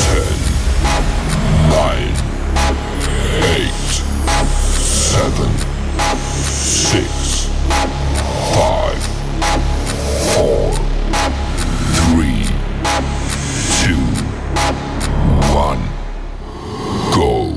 10, 9, 8, 7, 6, 5, 4, 3, 2, 1, go.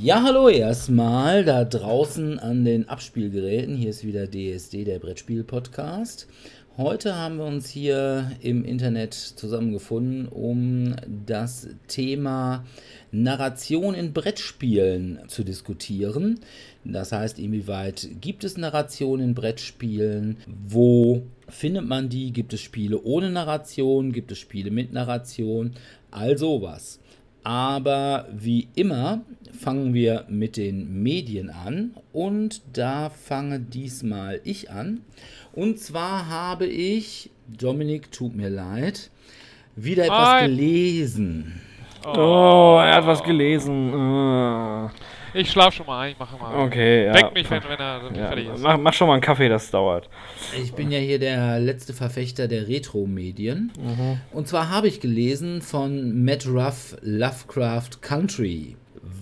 Ja, hallo erstmal da draußen an den Abspielgeräten. Hier ist wieder DSD, der Brettspiel-Podcast. Heute haben wir uns hier im Internet zusammengefunden, um das Thema Narration in Brettspielen zu diskutieren. Das heißt, inwieweit gibt es Narration in Brettspielen? Wo findet man die? Gibt es Spiele ohne Narration? Gibt es Spiele mit Narration? All sowas. Aber wie immer fangen wir mit den Medien an und da fange diesmal ich an. Und zwar habe ich, Dominik, tut mir leid, wieder etwas Hi. gelesen. Oh, er hat was gelesen. Ah. Ich schlaf schon mal ein, ich mache mal. Okay, ja. Weck mich, wenn, wenn er Ja, fertig ist. mach, mach schon mal einen Kaffee, das dauert. Ich bin ja hier der letzte Verfechter der Retro-Medien. Und zwar habe ich gelesen von Matt Ruff Lovecraft Country.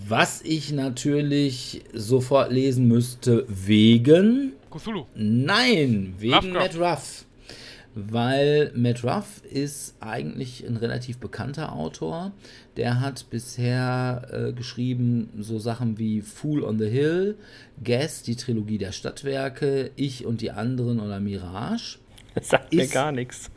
Was ich natürlich sofort lesen müsste wegen Cthulhu. Nein, wegen Lovecraft. Matt Ruff. Weil Matt Ruff ist eigentlich ein relativ bekannter Autor. Der hat bisher äh, geschrieben so Sachen wie Fool on the Hill, Gas, die Trilogie der Stadtwerke, Ich und die anderen oder Mirage. Das sagt mir Ist- gar nichts.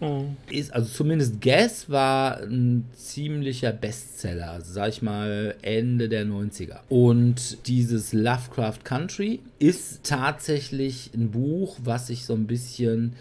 Hm. Ist, also zumindest Gas war ein ziemlicher Bestseller, also sag ich mal Ende der 90er. Und dieses Lovecraft Country ist tatsächlich ein Buch, was sich so ein bisschen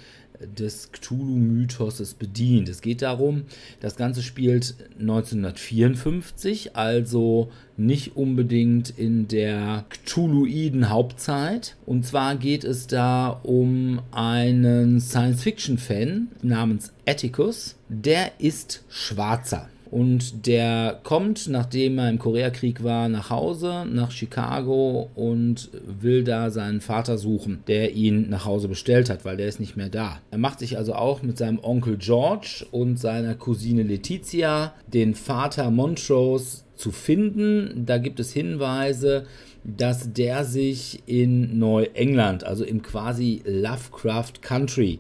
des Cthulhu-Mythoses bedient. Es geht darum, das Ganze spielt 1954, also nicht unbedingt in der Cthulhuiden Hauptzeit. Und zwar geht es da um einen Science-Fiction-Fan namens Atticus. Der ist Schwarzer. Und der kommt, nachdem er im Koreakrieg war, nach Hause, nach Chicago und will da seinen Vater suchen, der ihn nach Hause bestellt hat, weil der ist nicht mehr da. Er macht sich also auch mit seinem Onkel George und seiner Cousine Letizia den Vater Montrose zu finden. Da gibt es Hinweise, dass der sich in Neuengland, also im quasi Lovecraft Country,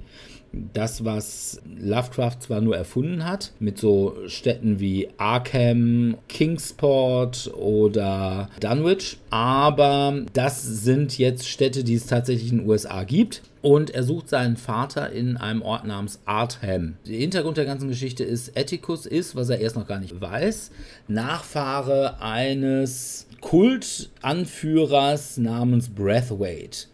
das, was Lovecraft zwar nur erfunden hat, mit so Städten wie Arkham, Kingsport oder Dunwich, aber das sind jetzt Städte, die es tatsächlich in den USA gibt. Und er sucht seinen Vater in einem Ort namens Artham. Der Hintergrund der ganzen Geschichte ist, Atticus ist, was er erst noch gar nicht weiß, Nachfahre eines Kultanführers namens Breathwaite.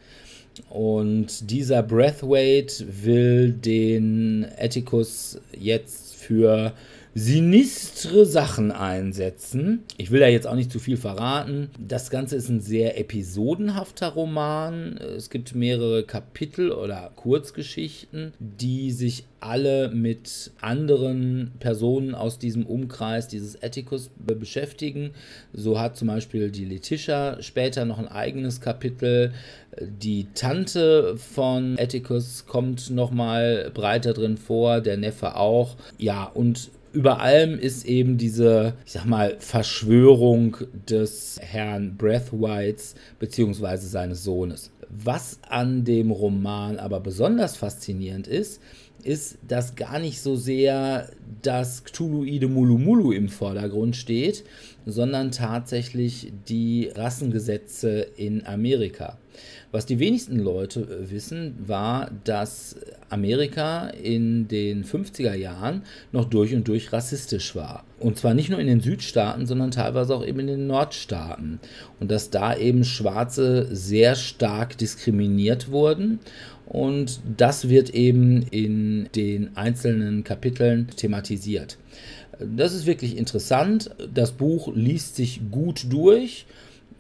Und dieser Breathwaite will den Atticus jetzt für sinistre Sachen einsetzen. Ich will da jetzt auch nicht zu viel verraten. Das Ganze ist ein sehr episodenhafter Roman. Es gibt mehrere Kapitel oder Kurzgeschichten, die sich alle mit anderen Personen aus diesem Umkreis dieses be- beschäftigen. So hat zum Beispiel die Letitia später noch ein eigenes Kapitel. Die Tante von Atticus kommt nochmal breiter drin vor, der Neffe auch. Ja, und über allem ist eben diese, ich sag mal, Verschwörung des Herrn Breathwhites beziehungsweise seines Sohnes. Was an dem Roman aber besonders faszinierend ist, ist, dass gar nicht so sehr das Cthulhuide Mulumulu im Vordergrund steht, sondern tatsächlich die Rassengesetze in Amerika. Was die wenigsten Leute äh, wissen, war, dass Amerika in den 50er Jahren noch durch und durch rassistisch war. Und zwar nicht nur in den Südstaaten, sondern teilweise auch eben in den Nordstaaten. Und dass da eben Schwarze sehr stark diskriminiert wurden. Und das wird eben in den einzelnen Kapiteln thematisiert. Das ist wirklich interessant. Das Buch liest sich gut durch.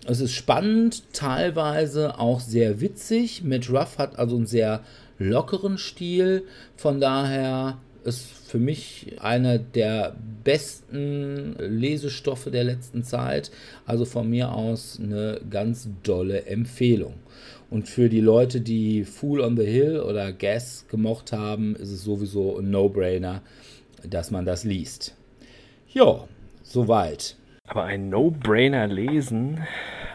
Es ist spannend, teilweise auch sehr witzig. Matt Ruff hat also einen sehr lockeren Stil. Von daher ist für mich einer der besten Lesestoffe der letzten Zeit. Also von mir aus eine ganz dolle Empfehlung. Und für die Leute, die Fool on the Hill oder Gas gemocht haben, ist es sowieso ein No-Brainer, dass man das liest. Ja, soweit. Aber ein No-Brainer lesen,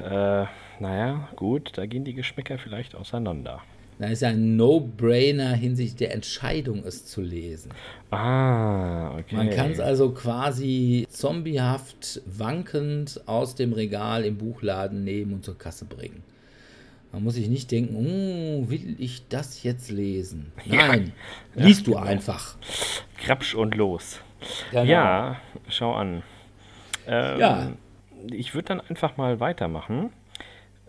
äh, naja, gut, da gehen die Geschmäcker vielleicht auseinander. Da ist ja ein No-Brainer hinsichtlich der Entscheidung, es zu lesen. Ah, okay. Man kann es also quasi zombiehaft wankend aus dem Regal im Buchladen nehmen und zur Kasse bringen. Man muss sich nicht denken, oh, will ich das jetzt lesen? Nein, ja. liest du einfach. Krapsch und los. Genau. Ja, schau an. Ähm, ja. Ich würde dann einfach mal weitermachen.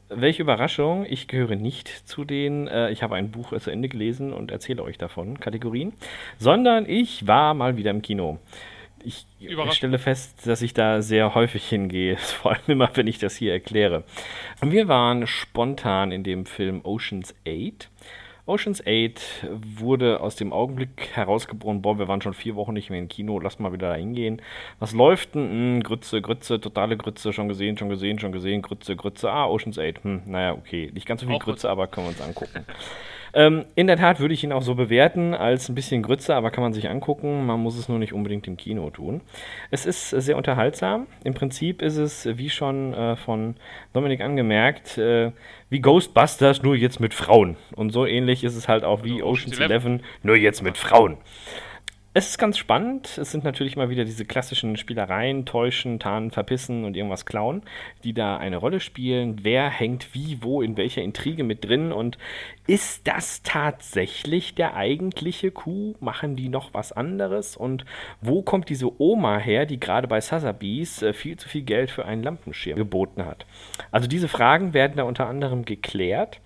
Welche Überraschung, ich gehöre nicht zu den, äh, ich habe ein Buch zu Ende gelesen und erzähle euch davon, Kategorien, sondern ich war mal wieder im Kino. Ich stelle fest, dass ich da sehr häufig hingehe, vor allem immer, wenn ich das hier erkläre. Wir waren spontan in dem Film Oceans 8 Oceans 8 wurde aus dem Augenblick herausgeboren, boah, wir waren schon vier Wochen nicht mehr im Kino, lass mal wieder da hingehen. Was läuft denn? Hm, Grütze, Grütze, totale Grütze, schon gesehen, schon gesehen, schon gesehen, Grütze, Grütze, ah, Oceans 8, hm, naja, okay, nicht ganz so viel Grütze, aber können wir uns angucken. Ähm, in der Tat würde ich ihn auch so bewerten, als ein bisschen Grütze, aber kann man sich angucken. Man muss es nur nicht unbedingt im Kino tun. Es ist sehr unterhaltsam. Im Prinzip ist es, wie schon äh, von Dominik angemerkt, äh, wie Ghostbusters, nur jetzt mit Frauen. Und so ähnlich ist es halt auch wie Ocean's Eleven, nur jetzt mit Frauen. Es ist ganz spannend. Es sind natürlich immer wieder diese klassischen Spielereien, täuschen, tarnen, verpissen und irgendwas klauen, die da eine Rolle spielen. Wer hängt wie, wo, in welcher Intrige mit drin und ist das tatsächlich der eigentliche Coup? Machen die noch was anderes? Und wo kommt diese Oma her, die gerade bei Sotheby's äh, viel zu viel Geld für einen Lampenschirm geboten hat? Also diese Fragen werden da unter anderem geklärt.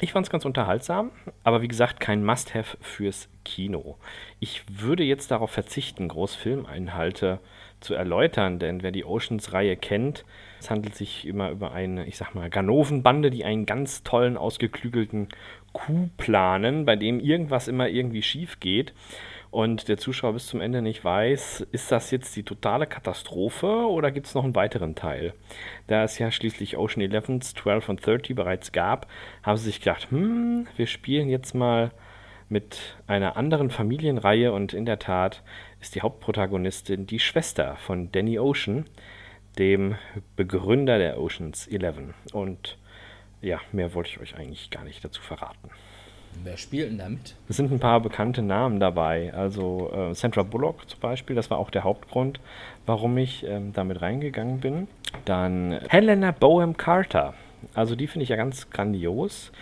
Ich fand es ganz unterhaltsam, aber wie gesagt, kein Must-Have fürs Kino. Ich würde jetzt darauf verzichten, groß Filmeinhalte zu erläutern, denn wer die Oceans-Reihe kennt, es handelt sich immer über eine, ich sag mal, Ganovenbande, die einen ganz tollen, ausgeklügelten Coup planen, bei dem irgendwas immer irgendwie schief geht und der Zuschauer bis zum Ende nicht weiß, ist das jetzt die totale Katastrophe oder gibt es noch einen weiteren Teil? Da es ja schließlich Ocean 11, 12 und 30 bereits gab, haben sie sich gedacht, hm, wir spielen jetzt mal mit einer anderen Familienreihe und in der Tat ist die Hauptprotagonistin die Schwester von Danny Ocean, dem Begründer der Oceans 11. Und ja, mehr wollte ich euch eigentlich gar nicht dazu verraten. Wer spielt denn damit? Es sind ein paar bekannte Namen dabei. Also äh, Sandra Bullock zum Beispiel, das war auch der Hauptgrund, warum ich ähm, damit reingegangen bin. Dann Helena Bohem Carter. Also die finde ich ja ganz grandios.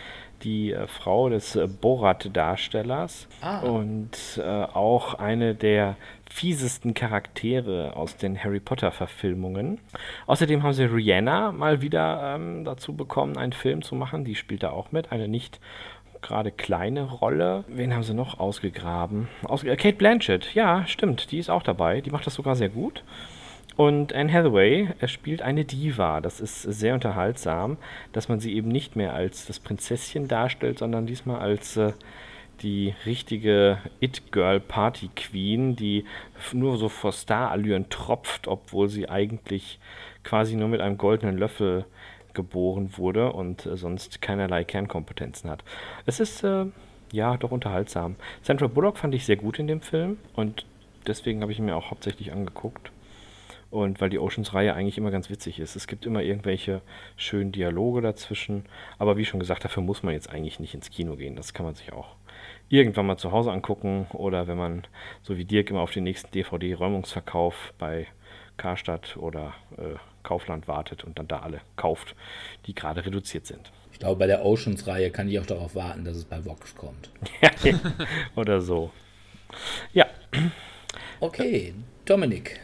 Die äh, Frau des äh, Borat-Darstellers ah. und äh, auch eine der fiesesten Charaktere aus den Harry Potter-Verfilmungen. Außerdem haben sie Rihanna mal wieder ähm, dazu bekommen, einen Film zu machen. Die spielt da auch mit, eine nicht gerade kleine Rolle. Wen haben sie noch ausgegraben? Aus äh, Kate Blanchett, ja, stimmt, die ist auch dabei. Die macht das sogar sehr gut. Und Anne Hathaway er spielt eine Diva. Das ist sehr unterhaltsam, dass man sie eben nicht mehr als das Prinzesschen darstellt, sondern diesmal als äh, die richtige It-Girl-Party-Queen, die nur so vor Star-Allüren tropft, obwohl sie eigentlich quasi nur mit einem goldenen Löffel geboren wurde und äh, sonst keinerlei Kernkompetenzen hat. Es ist äh, ja doch unterhaltsam. Sandra Bullock fand ich sehr gut in dem Film und deswegen habe ich ihn mir auch hauptsächlich angeguckt. Und weil die Oceans-Reihe eigentlich immer ganz witzig ist. Es gibt immer irgendwelche schönen Dialoge dazwischen. Aber wie schon gesagt, dafür muss man jetzt eigentlich nicht ins Kino gehen. Das kann man sich auch irgendwann mal zu Hause angucken. Oder wenn man, so wie Dirk, immer auf den nächsten DVD-Räumungsverkauf bei Karstadt oder äh, Kaufland wartet und dann da alle kauft, die gerade reduziert sind. Ich glaube, bei der Oceans-Reihe kann ich auch darauf warten, dass es bei Vox kommt. oder so. Ja. Okay, Dominik.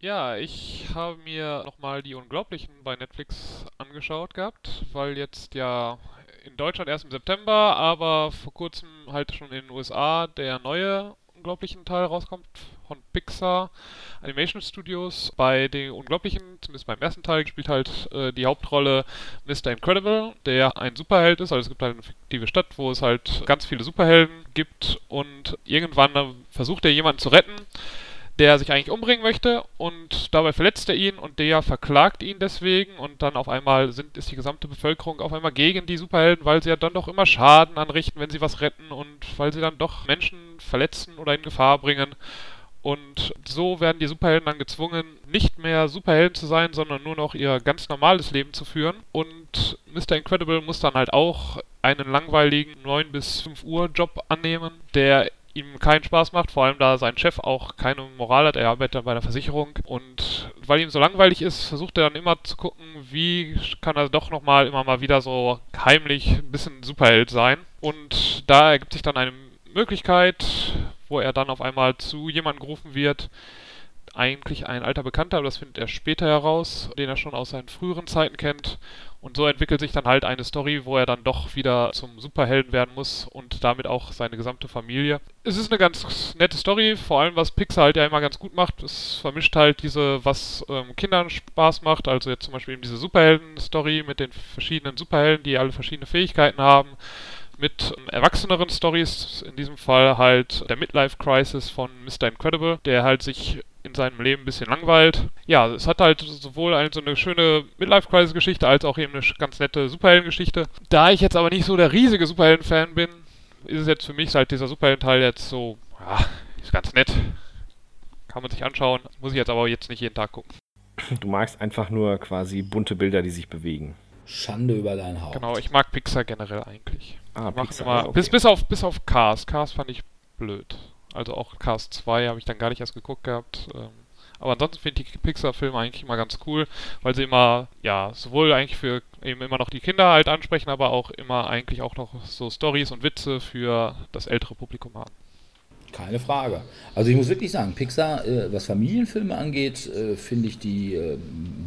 Ja, ich habe mir nochmal die Unglaublichen bei Netflix angeschaut gehabt, weil jetzt ja in Deutschland erst im September, aber vor kurzem halt schon in den USA der neue Unglaublichen Teil rauskommt von Pixar Animation Studios. Bei den Unglaublichen, zumindest beim ersten Teil, spielt halt äh, die Hauptrolle Mr. Incredible, der ein Superheld ist. Also es gibt halt eine fiktive Stadt, wo es halt ganz viele Superhelden gibt und irgendwann versucht er jemanden zu retten der sich eigentlich umbringen möchte und dabei verletzt er ihn und der verklagt ihn deswegen und dann auf einmal sind, ist die gesamte Bevölkerung auf einmal gegen die Superhelden, weil sie ja dann doch immer Schaden anrichten, wenn sie was retten und weil sie dann doch Menschen verletzen oder in Gefahr bringen. Und so werden die Superhelden dann gezwungen, nicht mehr Superhelden zu sein, sondern nur noch ihr ganz normales Leben zu führen. Und Mr. Incredible muss dann halt auch einen langweiligen 9 bis 5 Uhr Job annehmen, der ihm keinen Spaß macht, vor allem da sein Chef auch keine Moral hat. Er arbeitet bei der Versicherung und weil ihm so langweilig ist, versucht er dann immer zu gucken, wie kann er doch nochmal immer mal wieder so heimlich ein bisschen Superheld sein. Und da ergibt sich dann eine Möglichkeit, wo er dann auf einmal zu jemandem gerufen wird, eigentlich ein alter Bekannter, aber das findet er später heraus, den er schon aus seinen früheren Zeiten kennt. Und so entwickelt sich dann halt eine Story, wo er dann doch wieder zum Superhelden werden muss und damit auch seine gesamte Familie. Es ist eine ganz nette Story, vor allem was Pixar halt ja immer ganz gut macht. Es vermischt halt diese, was ähm, Kindern Spaß macht, also jetzt zum Beispiel eben diese Superhelden-Story mit den verschiedenen Superhelden, die alle verschiedene Fähigkeiten haben mit ähm, erwachseneren Stories, in diesem Fall halt der Midlife Crisis von Mr. Incredible, der halt sich in seinem Leben ein bisschen langweilt. Ja, es hat halt sowohl eine, so eine schöne Midlife-Crisis-Geschichte als auch eben eine ganz nette Superhelden-Geschichte. Da ich jetzt aber nicht so der riesige Superhelden-Fan bin, ist es jetzt für mich halt dieser Superhelden-Teil jetzt so, ja, ist ganz nett. Kann man sich anschauen. Muss ich jetzt aber jetzt nicht jeden Tag gucken. Du magst einfach nur quasi bunte Bilder, die sich bewegen. Schande über dein Haupt. Genau, ich mag Pixar generell eigentlich. Ah, Pixar, immer, okay. bis, bis, auf, bis auf Cars. Cars fand ich blöd. Also auch Cast 2 habe ich dann gar nicht erst geguckt gehabt. Ähm, aber ansonsten finde ich die Pixar-Filme eigentlich immer ganz cool, weil sie immer, ja, sowohl eigentlich für eben immer noch die Kinder halt ansprechen, aber auch immer eigentlich auch noch so Stories und Witze für das ältere Publikum haben. Keine Frage. Also ich muss wirklich sagen, Pixar, äh, was Familienfilme angeht, äh, finde ich die äh,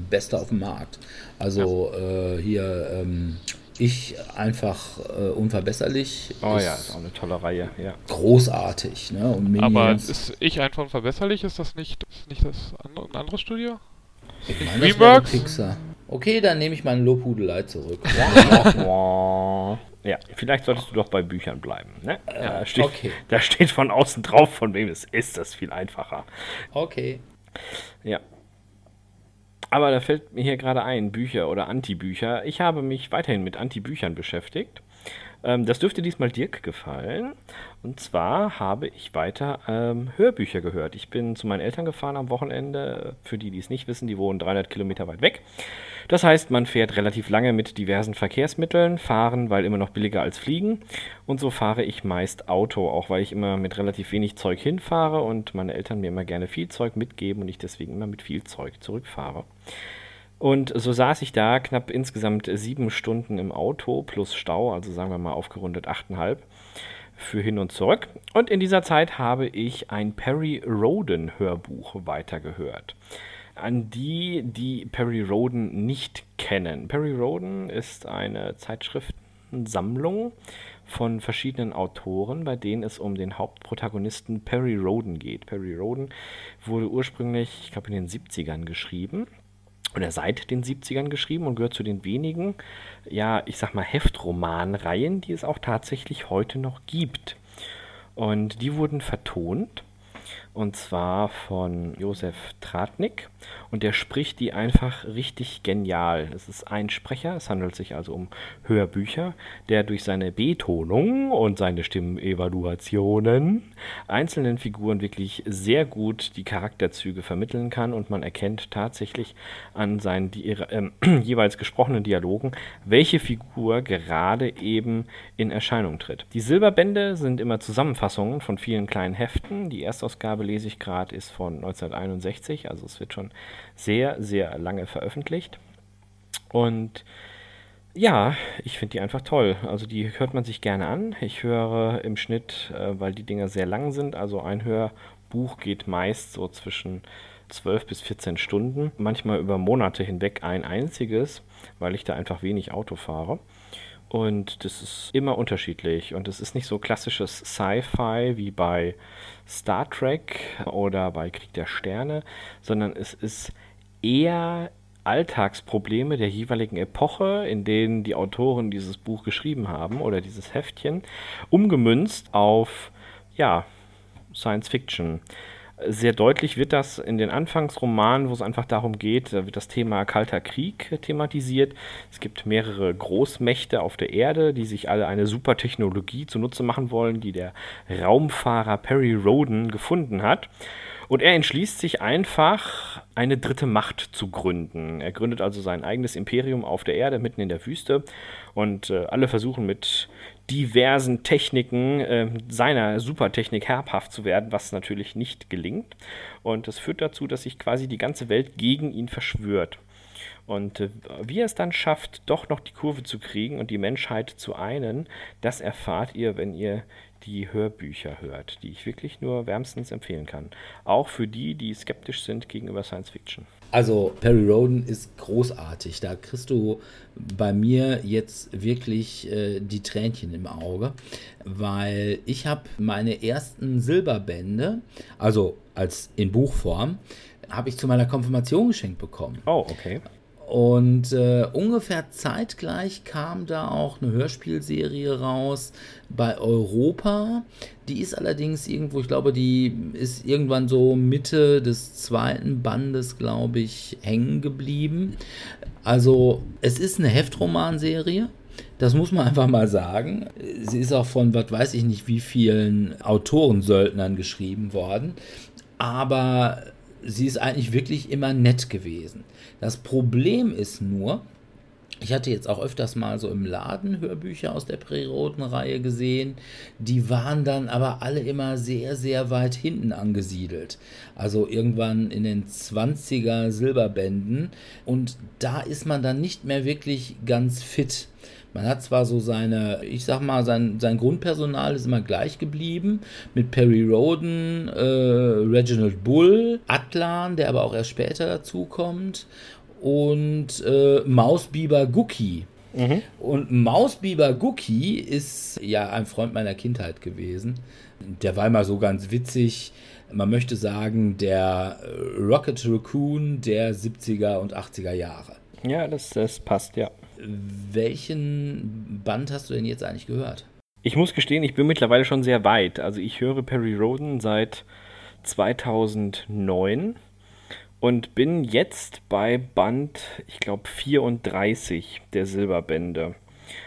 beste auf dem Markt. Also ja. Äh, hier ähm, ich einfach äh, unverbesserlich. Oh ist ja, ist auch eine tolle Reihe, ja. Großartig, ne? Und Aber ist ich einfach unverbesserlich? Ist das nicht, ist nicht das andere, ein anderes Studio? Ich meine, Dreamworks? Pixar. Okay, dann nehme ich meine Lobhudelei zurück. ja, vielleicht solltest du doch bei Büchern bleiben. Ne? Ja, da, steht, okay. da steht von außen drauf, von wem es ist, das ist viel einfacher. Okay. Ja, aber da fällt mir hier gerade ein, Bücher oder Antibücher. Ich habe mich weiterhin mit Antibüchern beschäftigt. Ähm, das dürfte diesmal Dirk gefallen. Und zwar habe ich weiter ähm, Hörbücher gehört. Ich bin zu meinen Eltern gefahren am Wochenende. Für die, die es nicht wissen, die wohnen 300 Kilometer weit weg. Das heißt, man fährt relativ lange mit diversen Verkehrsmitteln, fahren, weil immer noch billiger als fliegen. Und so fahre ich meist Auto, auch weil ich immer mit relativ wenig Zeug hinfahre und meine Eltern mir immer gerne viel Zeug mitgeben und ich deswegen immer mit viel Zeug zurückfahre. Und so saß ich da knapp insgesamt sieben Stunden im Auto plus Stau, also sagen wir mal aufgerundet achteinhalb für hin und zurück. Und in dieser Zeit habe ich ein Perry Roden Hörbuch weitergehört an die, die Perry Roden nicht kennen. Perry Roden ist eine Zeitschriftensammlung von verschiedenen Autoren, bei denen es um den Hauptprotagonisten Perry Roden geht. Perry Roden wurde ursprünglich, ich glaube, in den 70ern geschrieben oder seit den 70ern geschrieben und gehört zu den wenigen, ja, ich sag mal, Heftromanreihen, die es auch tatsächlich heute noch gibt. Und die wurden vertont und zwar von Josef Tratnik und der spricht die einfach richtig genial. Es ist ein Sprecher, es handelt sich also um Hörbücher, der durch seine Betonung und seine Stimmevaluationen einzelnen Figuren wirklich sehr gut die Charakterzüge vermitteln kann und man erkennt tatsächlich an seinen die, äh, jeweils gesprochenen Dialogen, welche Figur gerade eben in Erscheinung tritt. Die Silberbände sind immer Zusammenfassungen von vielen kleinen Heften. Die Erstausgabe Ausgabe lese ich gerade, ist von 1961, also es wird schon sehr, sehr lange veröffentlicht. Und ja, ich finde die einfach toll. Also die hört man sich gerne an. Ich höre im Schnitt, äh, weil die Dinger sehr lang sind, also ein Hörbuch geht meist so zwischen 12 bis 14 Stunden, manchmal über Monate hinweg ein einziges, weil ich da einfach wenig Auto fahre. Und das ist immer unterschiedlich. Und es ist nicht so klassisches Sci-Fi wie bei Star Trek oder bei Krieg der Sterne, sondern es ist eher Alltagsprobleme der jeweiligen Epoche, in denen die Autoren dieses Buch geschrieben haben oder dieses Heftchen, umgemünzt auf ja, Science Fiction. Sehr deutlich wird das in den Anfangsromanen, wo es einfach darum geht, da wird das Thema Kalter Krieg thematisiert. Es gibt mehrere Großmächte auf der Erde, die sich alle eine super Technologie zunutze machen wollen, die der Raumfahrer Perry Roden gefunden hat. Und er entschließt sich einfach, eine dritte Macht zu gründen. Er gründet also sein eigenes Imperium auf der Erde, mitten in der Wüste. Und äh, alle versuchen mit diversen Techniken äh, seiner Supertechnik herbhaft zu werden, was natürlich nicht gelingt. Und das führt dazu, dass sich quasi die ganze Welt gegen ihn verschwört. Und äh, wie er es dann schafft, doch noch die Kurve zu kriegen und die Menschheit zu einen, das erfahrt ihr, wenn ihr die Hörbücher hört, die ich wirklich nur wärmstens empfehlen kann. Auch für die, die skeptisch sind gegenüber Science Fiction. Also Perry Roden ist großartig. Da kriegst du bei mir jetzt wirklich äh, die Tränchen im Auge, weil ich habe meine ersten Silberbände, also als in Buchform, habe ich zu meiner Konfirmation geschenkt bekommen. Oh, okay. Und äh, ungefähr zeitgleich kam da auch eine Hörspielserie raus bei Europa. Die ist allerdings irgendwo, ich glaube, die ist irgendwann so Mitte des zweiten Bandes, glaube ich, hängen geblieben. Also es ist eine Heftromanserie. Das muss man einfach mal sagen. Sie ist auch von, was weiß ich nicht, wie vielen Autorensöldnern geschrieben worden. Aber sie ist eigentlich wirklich immer nett gewesen. Das Problem ist nur, ich hatte jetzt auch öfters mal so im Laden Hörbücher aus der Präroten-Reihe gesehen. Die waren dann aber alle immer sehr, sehr weit hinten angesiedelt. Also irgendwann in den 20er Silberbänden. Und da ist man dann nicht mehr wirklich ganz fit. Man hat zwar so seine, ich sag mal, sein, sein Grundpersonal ist immer gleich geblieben, mit Perry Roden, äh, Reginald Bull, Atlan, der aber auch erst später dazukommt, und äh, Mausbiber Guki. Mhm. Und Mausbiber Guki ist ja ein Freund meiner Kindheit gewesen. Der war immer so ganz witzig. Man möchte sagen, der Rocket Raccoon der 70er und 80er Jahre. Ja, das, das passt, ja. Welchen Band hast du denn jetzt eigentlich gehört? Ich muss gestehen, ich bin mittlerweile schon sehr weit. Also ich höre Perry Roden seit 2009 und bin jetzt bei Band, ich glaube, 34 der Silberbände.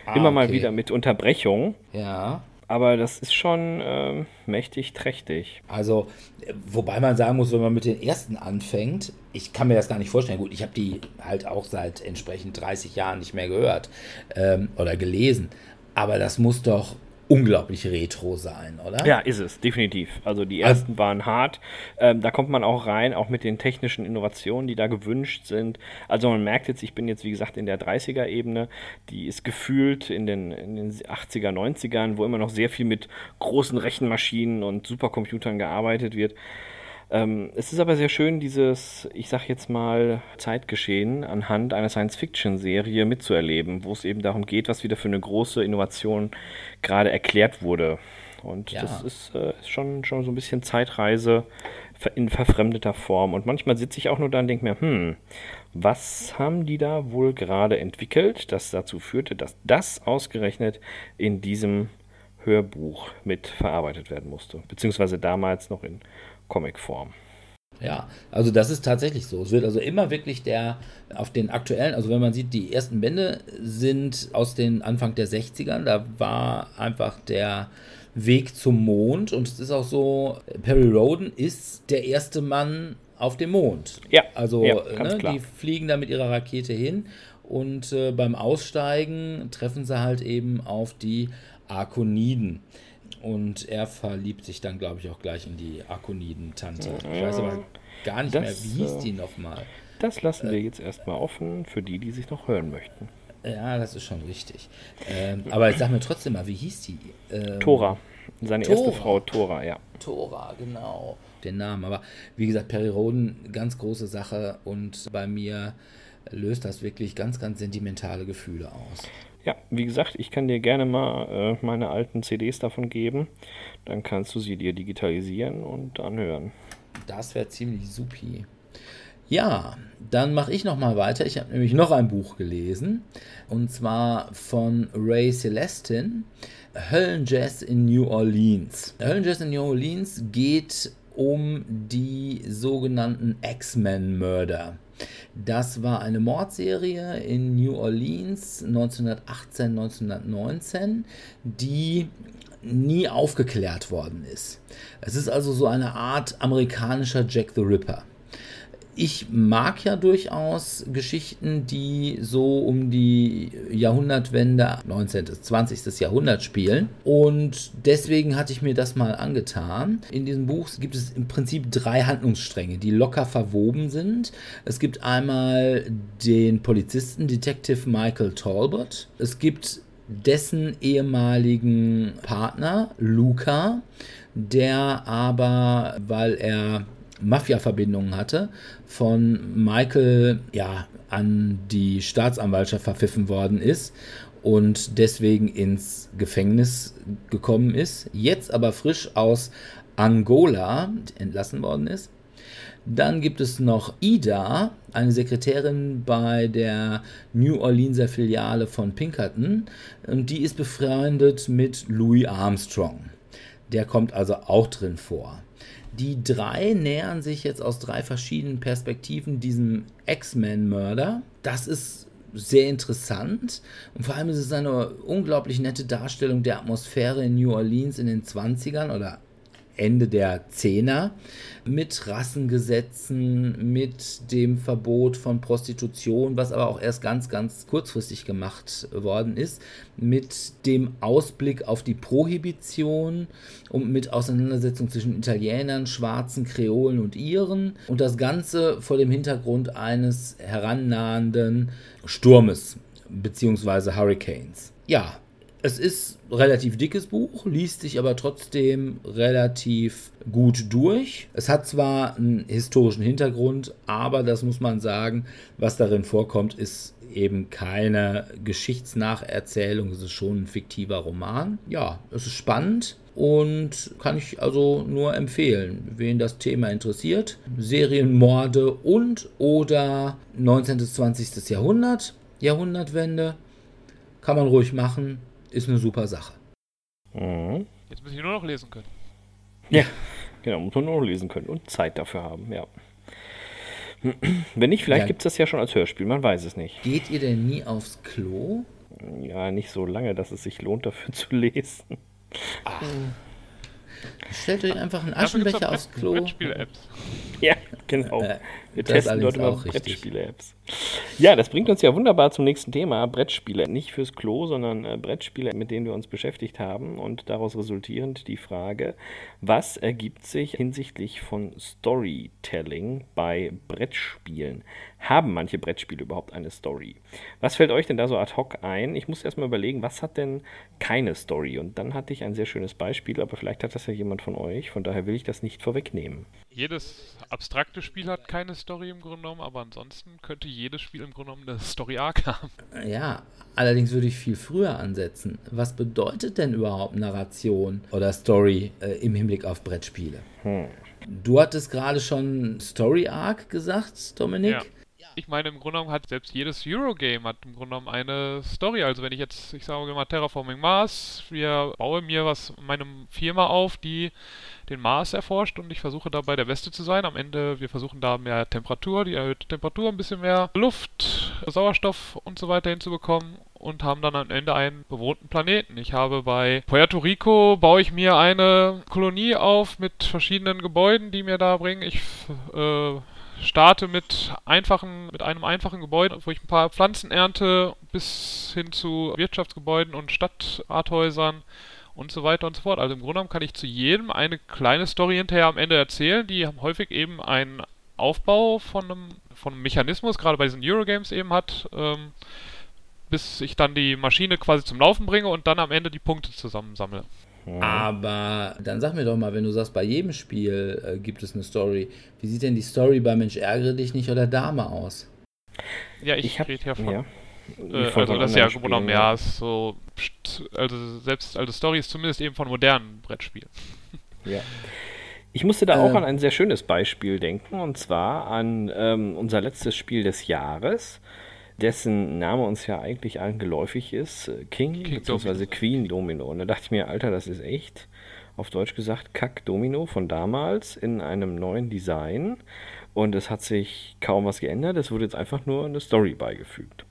Ah, Immer okay. mal wieder mit Unterbrechung. Ja. Aber das ist schon äh, mächtig trächtig. Also, wobei man sagen muss, wenn man mit den ersten anfängt, ich kann mir das gar nicht vorstellen. Gut, ich habe die halt auch seit entsprechend 30 Jahren nicht mehr gehört ähm, oder gelesen. Aber das muss doch unglaublich retro sein, oder? Ja, ist es, definitiv. Also die ersten also, waren hart. Ähm, da kommt man auch rein, auch mit den technischen Innovationen, die da gewünscht sind. Also man merkt jetzt, ich bin jetzt wie gesagt in der 30er-Ebene, die ist gefühlt in den, in den 80er, 90ern, wo immer noch sehr viel mit großen Rechenmaschinen und Supercomputern gearbeitet wird. Ähm, es ist aber sehr schön, dieses, ich sag jetzt mal, Zeitgeschehen anhand einer Science-Fiction-Serie mitzuerleben, wo es eben darum geht, was wieder für eine große Innovation gerade erklärt wurde. Und ja. das ist, äh, schon, schon so ein bisschen Zeitreise in verfremdeter Form. Und manchmal sitze ich auch nur da und denke mir, hm, was haben die da wohl gerade entwickelt, das dazu führte, dass das ausgerechnet in diesem Hörbuch mit verarbeitet werden musste. Beziehungsweise damals noch in Comicform. Ja, also das ist tatsächlich so. Es wird also immer wirklich der auf den aktuellen, also wenn man sieht, die ersten Bände sind aus den Anfang der 60ern, da war einfach der Weg zum Mond und es ist auch so, Perry Roden ist der erste Mann auf dem Mond. Ja, also ja, ne, die fliegen da mit ihrer Rakete hin und äh, beim Aussteigen treffen sie halt eben auf die Arkoniden. Und er verliebt sich dann, glaube ich, auch gleich in die Akoniden-Tante. Ich weiß aber gar nicht das, mehr, wie hieß die nochmal? Das lassen äh, wir jetzt erstmal offen für die, die sich noch hören möchten. Ja, das ist schon richtig. Ähm, aber sag mir trotzdem mal, wie hieß die? Ähm, Tora. Seine Tora. erste Frau, Tora, ja. Tora, genau. Den Namen. Aber wie gesagt, Perry Roden, ganz große Sache und bei mir löst das wirklich ganz, ganz sentimentale Gefühle aus. Ja, wie gesagt, ich kann dir gerne mal äh, meine alten CDs davon geben. Dann kannst du sie dir digitalisieren und anhören. Das wäre ziemlich supi. Ja, dann mache ich noch mal weiter. Ich habe nämlich noch ein Buch gelesen und zwar von Ray Celestin, Höllenjazz in New Orleans. Höllenjazz in New Orleans geht um die sogenannten X-Men-Mörder. Das war eine Mordserie in New Orleans 1918, 1919, die nie aufgeklärt worden ist. Es ist also so eine Art amerikanischer Jack the Ripper ich mag ja durchaus Geschichten, die so um die Jahrhundertwende, 19. bis 20. Jahrhundert spielen. Und deswegen hatte ich mir das mal angetan. In diesem Buch gibt es im Prinzip drei Handlungsstränge, die locker verwoben sind. Es gibt einmal den Polizisten, Detective Michael Talbot. Es gibt dessen ehemaligen Partner, Luca, der aber, weil er Mafia-Verbindungen hatte, von Michael ja, an die Staatsanwaltschaft verpfiffen worden ist und deswegen ins Gefängnis gekommen ist, jetzt aber frisch aus Angola entlassen worden ist. Dann gibt es noch Ida, eine Sekretärin bei der New Orleanser Filiale von Pinkerton. Und die ist befreundet mit Louis Armstrong. Der kommt also auch drin vor. Die drei nähern sich jetzt aus drei verschiedenen Perspektiven diesem X-Men-Mörder. Das ist sehr interessant und vor allem ist es eine unglaublich nette Darstellung der Atmosphäre in New Orleans in den 20ern oder Ende der Zehner mit Rassengesetzen, mit dem Verbot von Prostitution, was aber auch erst ganz, ganz kurzfristig gemacht worden ist, mit dem Ausblick auf die Prohibition und mit Auseinandersetzung zwischen Italienern, Schwarzen, Kreolen und Iren und das Ganze vor dem Hintergrund eines herannahenden Sturmes bzw. Hurricanes. Ja, es ist relativ dickes Buch, liest sich aber trotzdem relativ gut durch. Es hat zwar einen historischen Hintergrund, aber das muss man sagen, was darin vorkommt, ist eben keine Geschichtsnacherzählung, es ist schon ein fiktiver Roman. Ja, es ist spannend und kann ich also nur empfehlen, wen das Thema interessiert. Serienmorde und oder 19. bis 20. Jahrhundert, Jahrhundertwende, kann man ruhig machen ist eine super Sache. Mhm. Jetzt muss ich nur noch lesen können. Ja, genau, muss man nur noch lesen können und Zeit dafür haben, ja. Wenn nicht, vielleicht ja. gibt es das ja schon als Hörspiel, man weiß es nicht. Geht ihr denn nie aufs Klo? Ja, nicht so lange, dass es sich lohnt, dafür zu lesen. Ach. Stellt euch einfach einen Aschenbecher aufs Klo. Brettspiel-Apps. Ja, genau. Äh, Wir testen dort immer Brettspiele-Apps. Ja, das bringt uns ja wunderbar zum nächsten Thema. Brettspiele. Nicht fürs Klo, sondern äh, Brettspiele, mit denen wir uns beschäftigt haben. Und daraus resultierend die Frage, was ergibt sich hinsichtlich von Storytelling bei Brettspielen? Haben manche Brettspiele überhaupt eine Story? Was fällt euch denn da so ad hoc ein? Ich muss erstmal überlegen, was hat denn keine Story? Und dann hatte ich ein sehr schönes Beispiel, aber vielleicht hat das ja jemand von euch. Von daher will ich das nicht vorwegnehmen. Jedes abstrakte Spiel hat keine Story im Grunde genommen, aber ansonsten könnte jedes Spiel im Grunde genommen eine Story-Arc haben. Ja, allerdings würde ich viel früher ansetzen. Was bedeutet denn überhaupt Narration oder Story äh, im Hinblick auf Brettspiele? Hm. Du hattest gerade schon Story-Arc gesagt, Dominik. Ja ich meine, im Grunde genommen hat selbst jedes Eurogame hat im Grunde genommen eine Story. Also wenn ich jetzt, ich sage mal Terraforming Mars, wir baue mir was, meine Firma auf, die den Mars erforscht und ich versuche dabei der Beste zu sein. Am Ende, wir versuchen da mehr Temperatur, die erhöhte Temperatur, ein bisschen mehr Luft, Sauerstoff und so weiter hinzubekommen und haben dann am Ende einen bewohnten Planeten. Ich habe bei Puerto Rico, baue ich mir eine Kolonie auf mit verschiedenen Gebäuden, die mir da bringen. Ich äh, starte mit einfachen, mit einem einfachen Gebäude, wo ich ein paar Pflanzen ernte, bis hin zu Wirtschaftsgebäuden und Stadtarthäusern und so weiter und so fort. Also im Grunde genommen kann ich zu jedem eine kleine Story hinterher am Ende erzählen, die häufig eben einen Aufbau von einem, von einem Mechanismus, gerade bei diesen Eurogames eben hat, ähm, bis ich dann die Maschine quasi zum Laufen bringe und dann am Ende die Punkte zusammensammle. Aber dann sag mir doch mal, wenn du sagst, bei jedem Spiel äh, gibt es eine Story, wie sieht denn die Story bei Mensch ärgere dich nicht oder Dame aus? Ja, ich, ich rede ja von. Ja. Äh, also das ist ja genommen, ja, ist so, also selbst, also Story ist zumindest eben von modernen Brettspielen. Ja. Ich musste da auch äh. an ein sehr schönes Beispiel denken, und zwar an ähm, unser letztes Spiel des Jahres dessen Name uns ja eigentlich allen geläufig ist, äh, King, King bzw. Queen Domino. Und da dachte ich mir, Alter, das ist echt, auf Deutsch gesagt, Kack Domino von damals in einem neuen Design. Und es hat sich kaum was geändert, es wurde jetzt einfach nur eine Story beigefügt.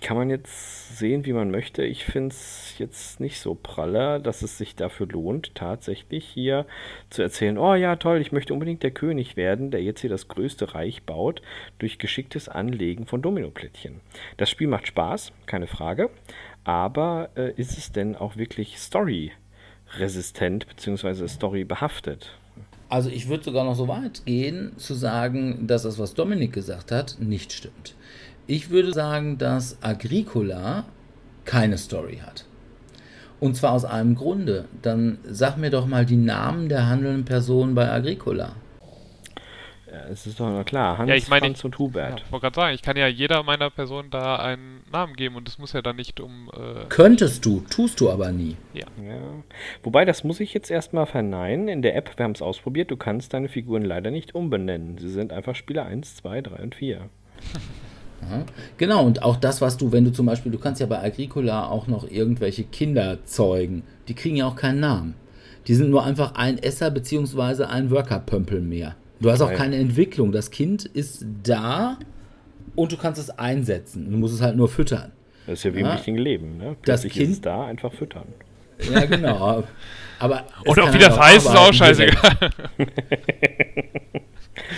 Kann man jetzt sehen, wie man möchte. Ich finde es jetzt nicht so praller, dass es sich dafür lohnt, tatsächlich hier zu erzählen, oh ja, toll, ich möchte unbedingt der König werden, der jetzt hier das größte Reich baut, durch geschicktes Anlegen von Dominoplättchen. Das Spiel macht Spaß, keine Frage, aber äh, ist es denn auch wirklich story-resistent bzw. story-behaftet? Also ich würde sogar noch so weit gehen, zu sagen, dass das, was Dominik gesagt hat, nicht stimmt. Ich würde sagen, dass Agricola keine Story hat. Und zwar aus einem Grunde. Dann sag mir doch mal die Namen der handelnden Personen bei Agricola. Ja, es ist doch klar. Hans, ja, ich meine, Franz und Hubert. Ja, ich wollte gerade sagen, ich kann ja jeder meiner Personen da einen Namen geben und es muss ja dann nicht um. Äh Könntest du, tust du aber nie. Ja. ja. Wobei, das muss ich jetzt erstmal verneinen. In der App, wir haben es ausprobiert, du kannst deine Figuren leider nicht umbenennen. Sie sind einfach Spieler 1, 2, 3 und 4. Ja, genau, und auch das, was du, wenn du zum Beispiel, du kannst ja bei Agricola auch noch irgendwelche Kinder zeugen, die kriegen ja auch keinen Namen. Die sind nur einfach ein Esser bzw. ein Worker-Pömpel mehr. Du hast auch keine Entwicklung. Das Kind ist da und du kannst es einsetzen. Du musst es halt nur füttern. Das ist ja wie ja? im richtigen Leben. Ne? das Kind ist da, einfach füttern. Ja, genau. Aber und auch wie das heißt, ist auch scheißegal.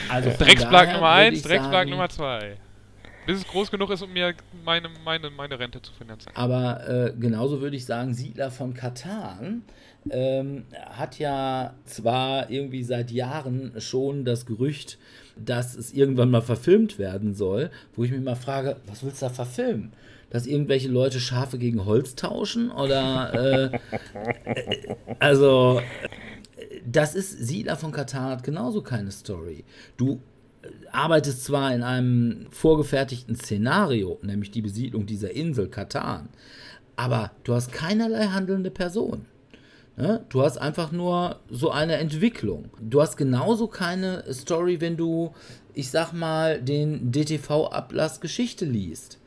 also Drecksblag Nummer 1, Drecksblag Nummer 2. Bis es groß genug ist, um mir meine, meine, meine Rente zu finanzieren. Aber äh, genauso würde ich sagen, Siedler von Katan ähm, hat ja zwar irgendwie seit Jahren schon das Gerücht, dass es irgendwann mal verfilmt werden soll, wo ich mich mal frage, was willst du da verfilmen? Dass irgendwelche Leute Schafe gegen Holz tauschen? Oder äh, äh, also das ist Siedler von Katan hat genauso keine Story. Du arbeitest zwar in einem vorgefertigten Szenario, nämlich die Besiedlung dieser Insel Katan, aber du hast keinerlei handelnde Person. Ne? Du hast einfach nur so eine Entwicklung. Du hast genauso keine Story, wenn du, ich sag mal, den DTV-Ablass Geschichte liest.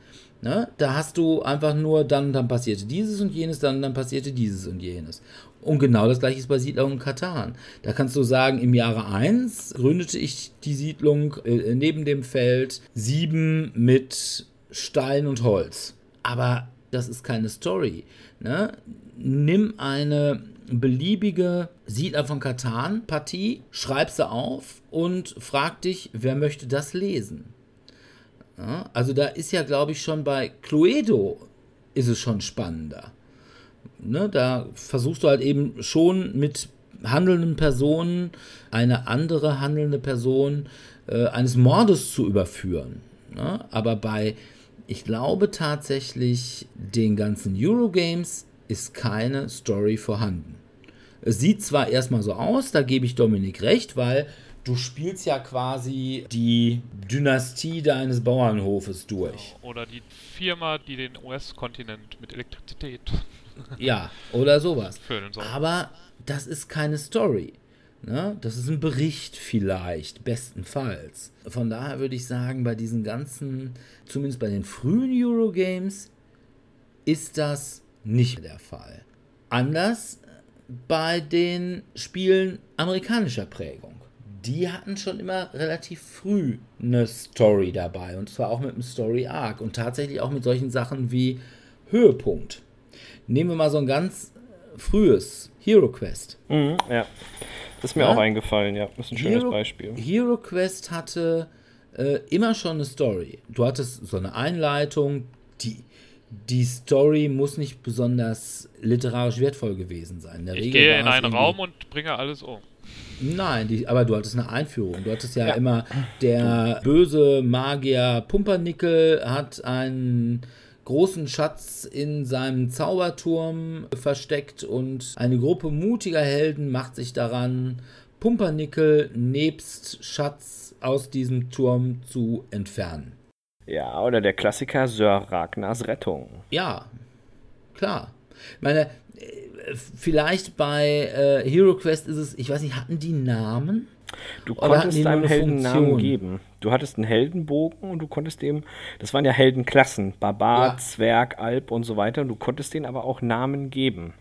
Ne? Da hast du einfach nur, dann, dann passierte dieses und jenes, dann, dann passierte dieses und jenes. Und genau das gleiche ist bei Siedlung in Katan. Da kannst du sagen, im Jahre 1 gründete ich die Siedlung äh, neben dem Feld 7 mit Stein und Holz. Aber das ist keine Story. Ne? Nimm eine beliebige Siedler von Katan Partie, schreib sie auf und frag dich, wer möchte das lesen? Ja, also da ist ja, glaube ich, schon bei Cluedo ist es schon spannender ne, da versuchst du halt eben schon mit handelnden Personen eine andere handelnde Person äh, eines Mordes zu überführen. Ne? Aber bei, ich glaube tatsächlich, den ganzen Eurogames ist keine Story vorhanden. Es sieht zwar erstmal so aus, da gebe ich Dominik recht, weil du spielst ja quasi die Dynastie deines Bauernhofes durch. Oder die Firma, die den US-Kontinent mit Elektrizität ja, oder sowas. Aber das ist keine Story. Ne? Das ist ein Bericht vielleicht, bestenfalls. Von daher würde ich sagen, bei diesen ganzen, zumindest bei den frühen Eurogames, ist das nicht der Fall. Anders bei den Spielen amerikanischer Prägung. Die hatten schon immer relativ früh eine Story dabei und zwar auch mit einem Story Arc und tatsächlich auch mit solchen Sachen wie Höhepunkt. Nehmen wir mal so ein ganz frühes Hero Quest. Mhm, ja. Das ist mir ja? auch eingefallen, ja. Das ist ein schönes Hero, Beispiel. Hero Quest hatte äh, immer schon eine Story. Du hattest so eine Einleitung, die, die Story muss nicht besonders literarisch wertvoll gewesen sein. In ich Regel gehe in einen Raum und bringe alles um. Nein, die, aber du hattest eine Einführung. Du hattest ja, ja. immer, der böse Magier Pumpernickel hat einen großen Schatz in seinem Zauberturm versteckt und eine Gruppe mutiger Helden macht sich daran, Pumpernickel nebst Schatz aus diesem Turm zu entfernen. Ja, oder der Klassiker Sir Ragnars Rettung. Ja, klar. Ich meine, äh, vielleicht bei äh, Hero Quest ist es, ich weiß nicht, hatten die Namen? Du konntest deinem Helden Namen geben. Du hattest einen Heldenbogen und du konntest dem, das waren ja Heldenklassen, Barbar, ja. Zwerg, Alp und so weiter, und du konntest denen aber auch Namen geben.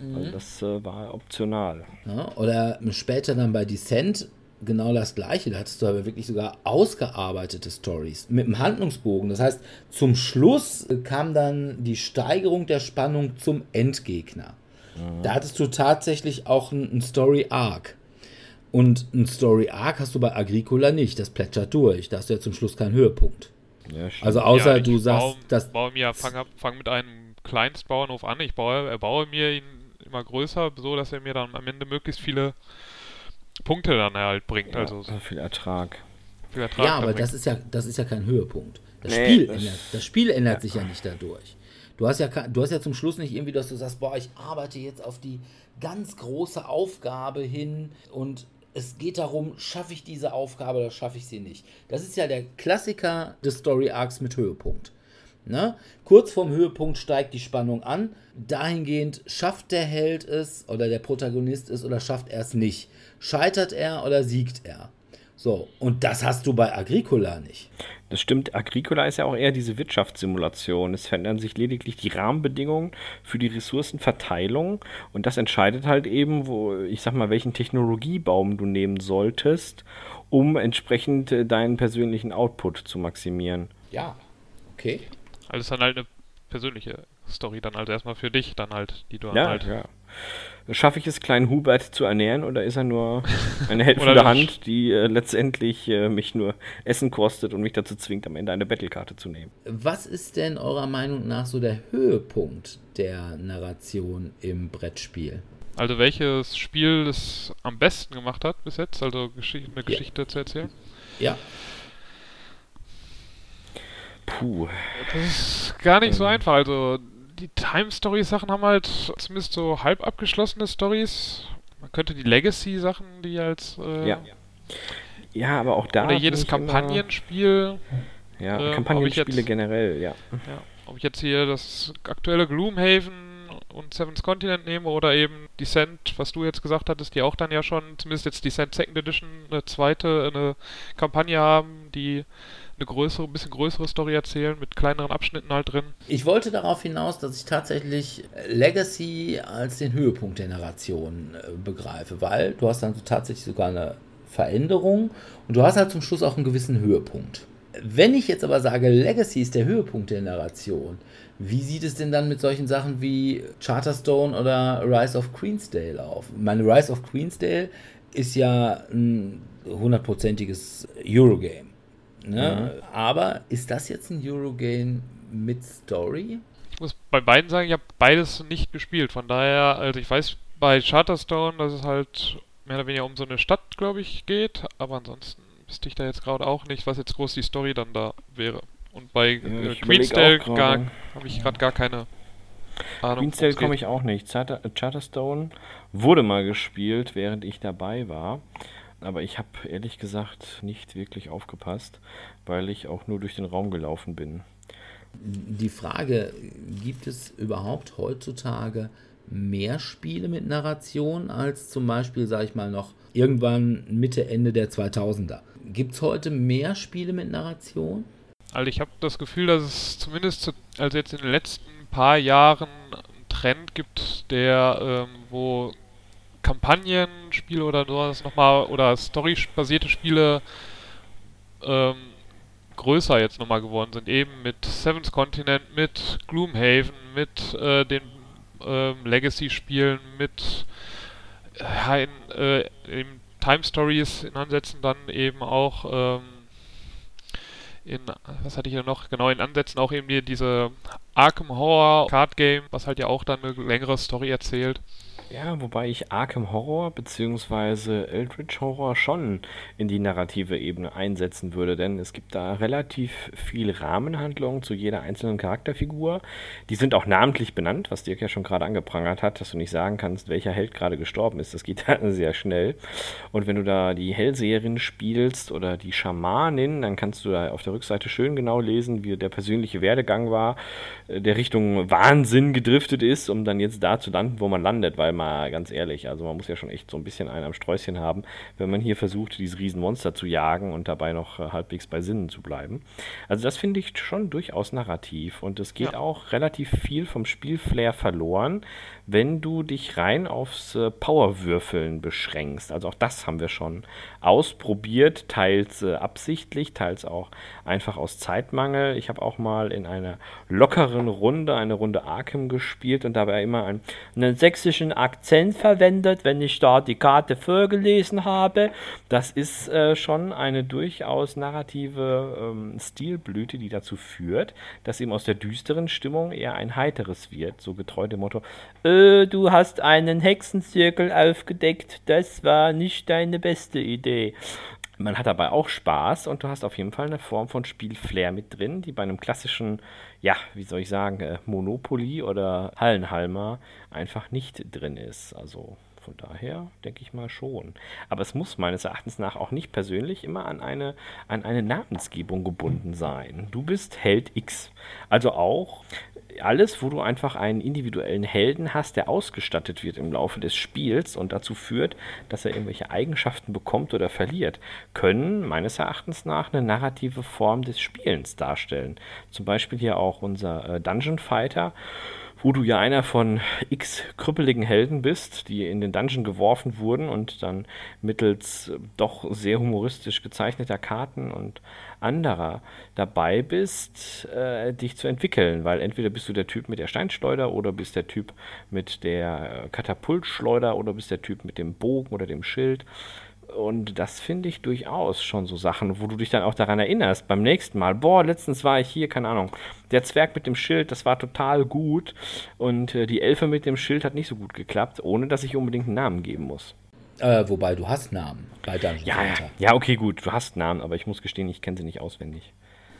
Mhm. Also das äh, war optional. Ja, oder später dann bei Descent genau das gleiche. Da hattest du aber wirklich sogar ausgearbeitete Stories mit einem Handlungsbogen. Das heißt, zum Schluss kam dann die Steigerung der Spannung zum Endgegner. Mhm. Da hattest du tatsächlich auch einen Story Arc. Und ein Story Arc hast du bei Agricola nicht. Das plätschert durch. Da hast du ja zum Schluss keinen Höhepunkt. Ja, also außer ja, du sagst, baue, dass baue mir fang, fang mit einem Kleinstbauernhof an. Ich baue, baue mir ihn immer größer, so dass er mir dann am Ende möglichst viele Punkte dann halt bringt. Ja, also viel Ertrag. Viel Ertrag ja, aber das ist ja, das ist ja kein Höhepunkt. Das, nee, Spiel, das, ändert, das Spiel ändert ja. sich ja nicht dadurch. Du hast ja, du hast ja zum Schluss nicht irgendwie, dass du sagst, boah, ich arbeite jetzt auf die ganz große Aufgabe hin und es geht darum, schaffe ich diese Aufgabe oder schaffe ich sie nicht. Das ist ja der Klassiker des Story Arcs mit Höhepunkt. Ne? Kurz vorm Höhepunkt steigt die Spannung an. Dahingehend schafft der Held es oder der Protagonist es oder schafft er es nicht. Scheitert er oder siegt er? So, und das hast du bei Agricola nicht. Das stimmt, Agricola ist ja auch eher diese Wirtschaftssimulation. Es verändern sich lediglich die Rahmenbedingungen für die Ressourcenverteilung und das entscheidet halt eben, wo, ich sag mal, welchen Technologiebaum du nehmen solltest, um entsprechend äh, deinen persönlichen Output zu maximieren. Ja, okay. Also ist dann halt eine persönliche Story dann also erstmal für dich dann halt, die du ja, halt ja. Schaffe ich es, kleinen Hubert zu ernähren oder ist er nur eine helfende Hand, die äh, letztendlich äh, mich nur Essen kostet und mich dazu zwingt, am Ende eine Battlekarte zu nehmen? Was ist denn eurer Meinung nach so der Höhepunkt der Narration im Brettspiel? Also welches Spiel es am besten gemacht hat bis jetzt, also Geschichte, eine Geschichte ja. zu erzählen? Ja. Puh. Das ist gar nicht ähm. so einfach. Also die Time-Story-Sachen haben halt zumindest so halb abgeschlossene Stories. Man könnte die Legacy-Sachen, die als. Äh, ja. ja, aber auch da. Oder jedes Kampagnenspiel. Ja, äh, Kampagnenspiele jetzt, generell, ja. ja. Ob ich jetzt hier das aktuelle Gloomhaven und Seven's Continent nehme oder eben Descent, was du jetzt gesagt hattest, die auch dann ja schon, zumindest jetzt Descent Second Edition, eine zweite, eine Kampagne haben, die eine größere, bisschen größere Story erzählen, mit kleineren Abschnitten halt drin. Ich wollte darauf hinaus, dass ich tatsächlich Legacy als den Höhepunkt der Narration äh, begreife, weil du hast dann tatsächlich sogar eine Veränderung und du hast halt zum Schluss auch einen gewissen Höhepunkt. Wenn ich jetzt aber sage, Legacy ist der Höhepunkt der Narration, wie sieht es denn dann mit solchen Sachen wie Charterstone oder Rise of Queensdale auf? Meine Rise of Queensdale ist ja ein hundertprozentiges Eurogame. Ne? Mhm. Aber ist das jetzt ein Eurogame mit Story? Ich muss bei beiden sagen, ich habe beides nicht gespielt. Von daher, also ich weiß bei Charterstone, dass es halt mehr oder weniger um so eine Stadt, glaube ich, geht. Aber ansonsten wüsste ich da jetzt gerade auch nicht, was jetzt groß die Story dann da wäre. Und bei ja, äh, Queensdale habe ich gerade gar keine Ahnung. Queensdale komme ich auch nicht. Charter, Charterstone wurde mal gespielt, während ich dabei war aber ich habe ehrlich gesagt nicht wirklich aufgepasst, weil ich auch nur durch den Raum gelaufen bin. Die Frage, gibt es überhaupt heutzutage mehr Spiele mit Narration als zum Beispiel, sage ich mal, noch irgendwann Mitte, Ende der 2000er? Gibt es heute mehr Spiele mit Narration? Also ich habe das Gefühl, dass es zumindest also jetzt in den letzten paar Jahren einen Trend gibt, der ähm, wo Kampagnenspiele oder sowas nochmal oder storybasierte Spiele ähm, größer jetzt nochmal geworden sind. Eben mit Seven's Continent, mit Gloomhaven, mit äh, den ähm, Legacy-Spielen, mit ja, in, äh, in Time Stories in Ansätzen dann eben auch ähm, in, was hatte ich hier noch, genau in Ansätzen auch eben die, diese Arkham Horror Card Game, was halt ja auch dann eine längere Story erzählt. Ja, wobei ich Arkham Horror bzw. Eldritch Horror schon in die narrative Ebene einsetzen würde, denn es gibt da relativ viel Rahmenhandlung zu jeder einzelnen Charakterfigur. Die sind auch namentlich benannt, was Dirk ja schon gerade angeprangert hat, dass du nicht sagen kannst, welcher Held gerade gestorben ist. Das geht dann sehr schnell. Und wenn du da die Hellseherin spielst oder die Schamanin, dann kannst du da auf der Rückseite schön genau lesen, wie der persönliche Werdegang war, äh, der Richtung Wahnsinn gedriftet ist, um dann jetzt da zu landen, wo man landet, weil man mal ganz ehrlich, also man muss ja schon echt so ein bisschen einen am Sträußchen haben, wenn man hier versucht, dieses Riesenmonster zu jagen und dabei noch äh, halbwegs bei Sinnen zu bleiben. Also das finde ich schon durchaus narrativ und es geht ja. auch relativ viel vom Spielflair verloren, wenn du dich rein aufs äh, Powerwürfeln beschränkst. Also auch das haben wir schon ausprobiert, teils äh, absichtlich, teils auch einfach aus Zeitmangel. Ich habe auch mal in einer lockeren Runde, eine Runde Arkham gespielt und dabei immer einen, einen sächsischen Akzent verwendet, wenn ich da die Karte vorgelesen habe. Das ist äh, schon eine durchaus narrative ähm, Stilblüte, die dazu führt, dass eben aus der düsteren Stimmung eher ein heiteres wird, so getreu dem Motto, du hast einen Hexenzirkel aufgedeckt, das war nicht deine beste Idee. Man hat dabei auch Spaß und du hast auf jeden Fall eine Form von Spielflair mit drin, die bei einem klassischen, ja, wie soll ich sagen, äh, Monopoly oder Hallenhalmer einfach nicht drin ist. Also von daher denke ich mal schon. Aber es muss meines Erachtens nach auch nicht persönlich immer an eine, an eine Namensgebung gebunden sein. Du bist Held X. Also auch alles, wo du einfach einen individuellen Helden hast, der ausgestattet wird im Laufe des Spiels und dazu führt, dass er irgendwelche Eigenschaften bekommt oder verliert, können meines Erachtens nach eine narrative Form des Spielens darstellen. Zum Beispiel hier auch unser äh, Dungeon Fighter wo du ja einer von x krüppeligen Helden bist, die in den Dungeon geworfen wurden und dann mittels äh, doch sehr humoristisch gezeichneter Karten und anderer dabei bist, äh, dich zu entwickeln, weil entweder bist du der Typ mit der Steinschleuder oder bist der Typ mit der äh, Katapultschleuder oder bist der Typ mit dem Bogen oder dem Schild. Und das finde ich durchaus schon so Sachen, wo du dich dann auch daran erinnerst, beim nächsten Mal, boah, letztens war ich hier, keine Ahnung, der Zwerg mit dem Schild, das war total gut und äh, die Elfe mit dem Schild hat nicht so gut geklappt, ohne dass ich unbedingt einen Namen geben muss. Äh, wobei du hast Namen bei Dungeon ja, Fighter. Ja, okay, gut, du hast Namen, aber ich muss gestehen, ich kenne sie nicht auswendig.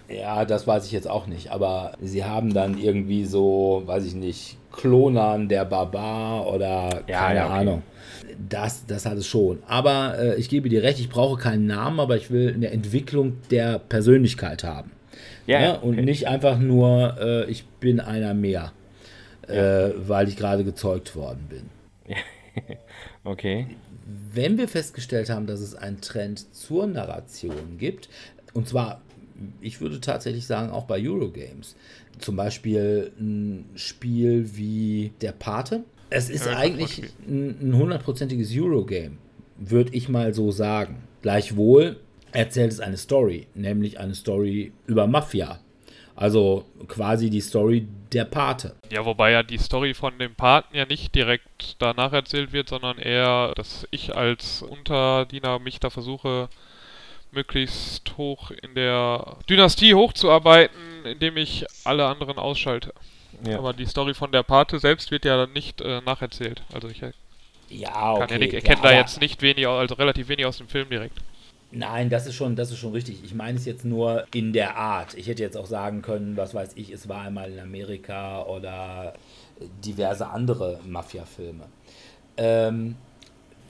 Ja, das weiß ich jetzt auch nicht, aber sie haben dann irgendwie so, weiß ich nicht, Klonan der Barbar oder ja, keine ja, okay. Ahnung. Das, das hat es schon. Aber äh, ich gebe dir recht, ich brauche keinen Namen, aber ich will eine Entwicklung der Persönlichkeit haben. Ja, ja? Und okay. nicht einfach nur, äh, ich bin einer mehr, äh, weil ich gerade gezeugt worden bin. okay. Wenn wir festgestellt haben, dass es einen Trend zur Narration gibt, und zwar, ich würde tatsächlich sagen, auch bei Eurogames, zum Beispiel ein Spiel wie Der Pate. Es ist ja, eigentlich ein hundertprozentiges Eurogame, würde ich mal so sagen. Gleichwohl erzählt es eine Story, nämlich eine Story über Mafia. Also quasi die Story der Pate. Ja, wobei ja die Story von dem Paten ja nicht direkt danach erzählt wird, sondern eher, dass ich als Unterdiener mich da versuche, möglichst hoch in der Dynastie hochzuarbeiten, indem ich alle anderen ausschalte. Ja. Aber die Story von der Pate selbst wird ja nicht äh, nacherzählt. Also ich äh, ja, okay, kann ja, ich kenne da jetzt nicht wenig, also relativ wenig aus dem Film direkt. Nein, das ist schon, das ist schon richtig. Ich meine es jetzt nur in der Art. Ich hätte jetzt auch sagen können, was weiß ich, es war einmal in Amerika oder diverse andere Mafia-Filme. Ähm,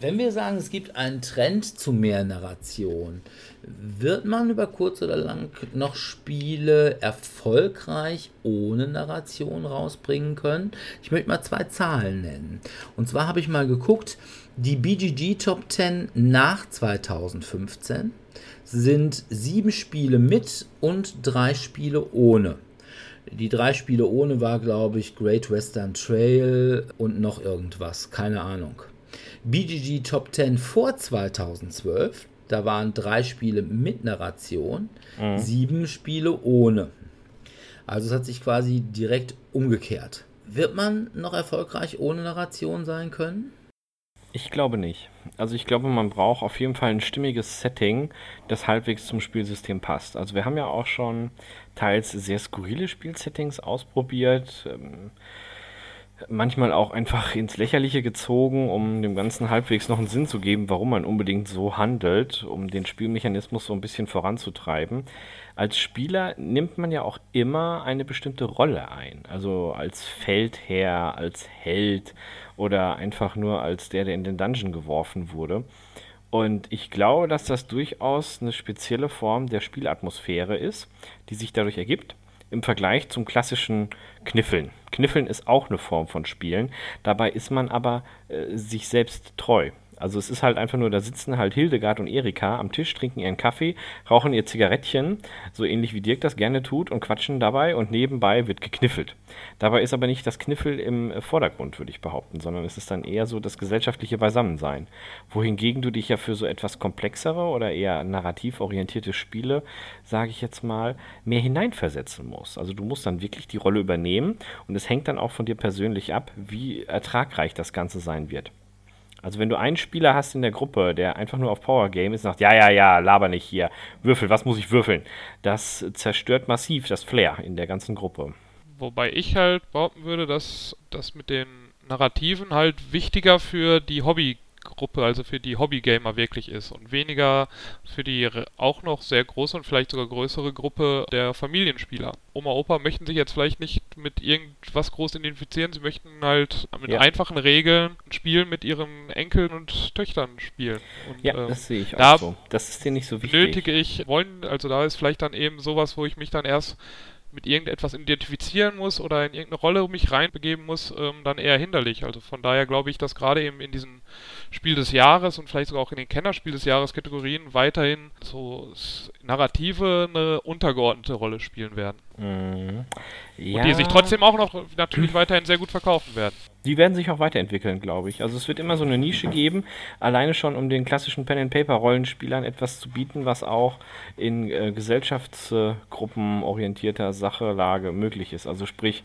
wenn wir sagen, es gibt einen Trend zu mehr Narration, wird man über kurz oder lang noch Spiele erfolgreich ohne Narration rausbringen können? Ich möchte mal zwei Zahlen nennen. Und zwar habe ich mal geguckt, die BGG Top 10 nach 2015 sind sieben Spiele mit und drei Spiele ohne. Die drei Spiele ohne war, glaube ich, Great Western Trail und noch irgendwas, keine Ahnung. BGG Top 10 vor 2012, da waren drei Spiele mit Narration, mhm. sieben Spiele ohne. Also es hat sich quasi direkt umgekehrt. Wird man noch erfolgreich ohne Narration sein können? Ich glaube nicht. Also ich glaube, man braucht auf jeden Fall ein stimmiges Setting, das halbwegs zum Spielsystem passt. Also wir haben ja auch schon teils sehr skurrile Spielsettings ausprobiert. Ähm, manchmal auch einfach ins Lächerliche gezogen, um dem Ganzen halbwegs noch einen Sinn zu geben, warum man unbedingt so handelt, um den Spielmechanismus so ein bisschen voranzutreiben. Als Spieler nimmt man ja auch immer eine bestimmte Rolle ein. Also als Feldherr, als Held oder einfach nur als der, der in den Dungeon geworfen wurde. Und ich glaube, dass das durchaus eine spezielle Form der Spielatmosphäre ist, die sich dadurch ergibt im Vergleich zum klassischen Kniffeln. Kniffeln ist auch eine Form von Spielen. Dabei ist man aber äh, sich selbst treu. Also es ist halt einfach nur, da sitzen halt Hildegard und Erika am Tisch, trinken ihren Kaffee, rauchen ihr Zigarettchen, so ähnlich wie Dirk das gerne tut und quatschen dabei und nebenbei wird gekniffelt. Dabei ist aber nicht das Kniffel im Vordergrund, würde ich behaupten, sondern es ist dann eher so das gesellschaftliche Beisammensein. Wohingegen du dich ja für so etwas komplexere oder eher narrativ orientierte Spiele, sage ich jetzt mal, mehr hineinversetzen musst. Also du musst dann wirklich die Rolle übernehmen und es hängt dann auch von dir persönlich ab, wie ertragreich das Ganze sein wird. Also wenn du einen Spieler hast in der Gruppe, der einfach nur auf Power Game ist, sagt, ja, ja, ja, laber nicht hier, würfel, was muss ich würfeln? Das zerstört massiv das Flair in der ganzen Gruppe. Wobei ich halt behaupten würde, dass das mit den Narrativen halt wichtiger für die Hobby Gruppe, also für die Hobbygamer wirklich ist und weniger für die auch noch sehr große und vielleicht sogar größere Gruppe der Familienspieler. Oma, Opa möchten sich jetzt vielleicht nicht mit irgendwas groß identifizieren, sie möchten halt mit ja. einfachen Regeln ein Spiel mit ihren Enkeln und Töchtern spielen. Und, ja, ähm, das sehe ich auch so. Das ist dir nicht so wichtig. Nötige ich, wollen, also da ist vielleicht dann eben sowas, wo ich mich dann erst mit irgendetwas identifizieren muss oder in irgendeine Rolle mich reinbegeben muss, ähm, dann eher hinderlich. Also von daher glaube ich, dass gerade eben in diesen Spiel des Jahres und vielleicht sogar auch in den Kennerspiel des Jahres Kategorien weiterhin so Narrative eine untergeordnete Rolle spielen werden. Mhm. Ja. Und die sich trotzdem auch noch natürlich weiterhin sehr gut verkaufen werden. Die werden sich auch weiterentwickeln, glaube ich. Also es wird immer so eine Nische geben, alleine schon um den klassischen Pen-and-Paper-Rollenspielern etwas zu bieten, was auch in äh, Gesellschaftsgruppen orientierter Sachelage möglich ist. Also sprich,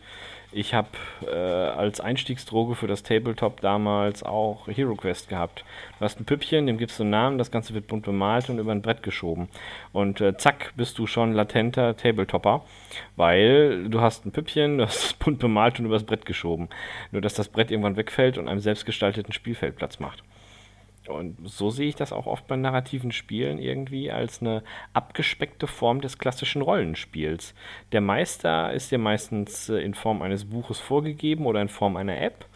ich habe äh, als Einstiegsdroge für das Tabletop damals auch Hero Quest gehabt. Du hast ein Püppchen, dem gibst du einen Namen, das Ganze wird bunt bemalt und über ein Brett geschoben. Und äh, zack, bist du schon latenter Tabletopper, weil du hast ein Püppchen, du hast es bunt bemalt und übers Brett geschoben. Nur, dass das Brett irgendwann wegfällt und einem selbstgestalteten Spielfeld Platz macht. Und so sehe ich das auch oft bei narrativen Spielen irgendwie als eine abgespeckte Form des klassischen Rollenspiels. Der Meister ist dir meistens äh, in Form eines Buches vorgegeben oder in Form einer App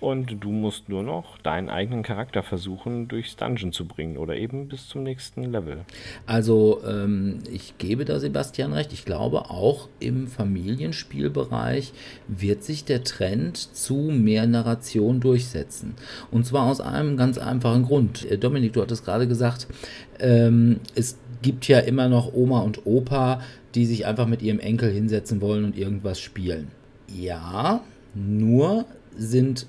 und du musst nur noch deinen eigenen Charakter versuchen, durchs Dungeon zu bringen oder eben bis zum nächsten Level. Also ähm, ich gebe da Sebastian recht. Ich glaube, auch im Familienspielbereich wird sich der Trend zu mehr Narration durchsetzen. Und zwar aus einem ganz einfachen Grund. Äh, Dominik, du hattest gerade gesagt, ähm, es gibt ja immer noch Oma und Opa, die sich einfach mit ihrem Enkel hinsetzen wollen und irgendwas spielen. Ja, nur sind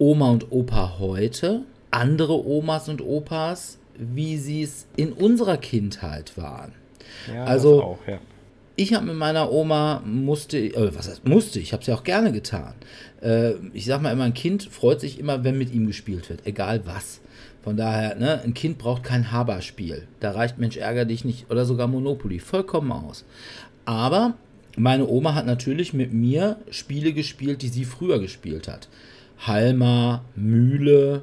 Oma und Opa heute andere Omas und Opas, wie sie es in unserer Kindheit waren. Ja, also auch, ja. ich habe mit meiner Oma musste, äh, was heißt musste, ich habe es ja auch gerne getan. Äh, ich sage mal immer, ein Kind freut sich immer, wenn mit ihm gespielt wird, egal was. Von daher, ne, ein Kind braucht kein Haberspiel. Da reicht Mensch ärger dich nicht oder sogar Monopoly vollkommen aus. Aber meine Oma hat natürlich mit mir Spiele gespielt, die sie früher gespielt hat. Halma, Mühle.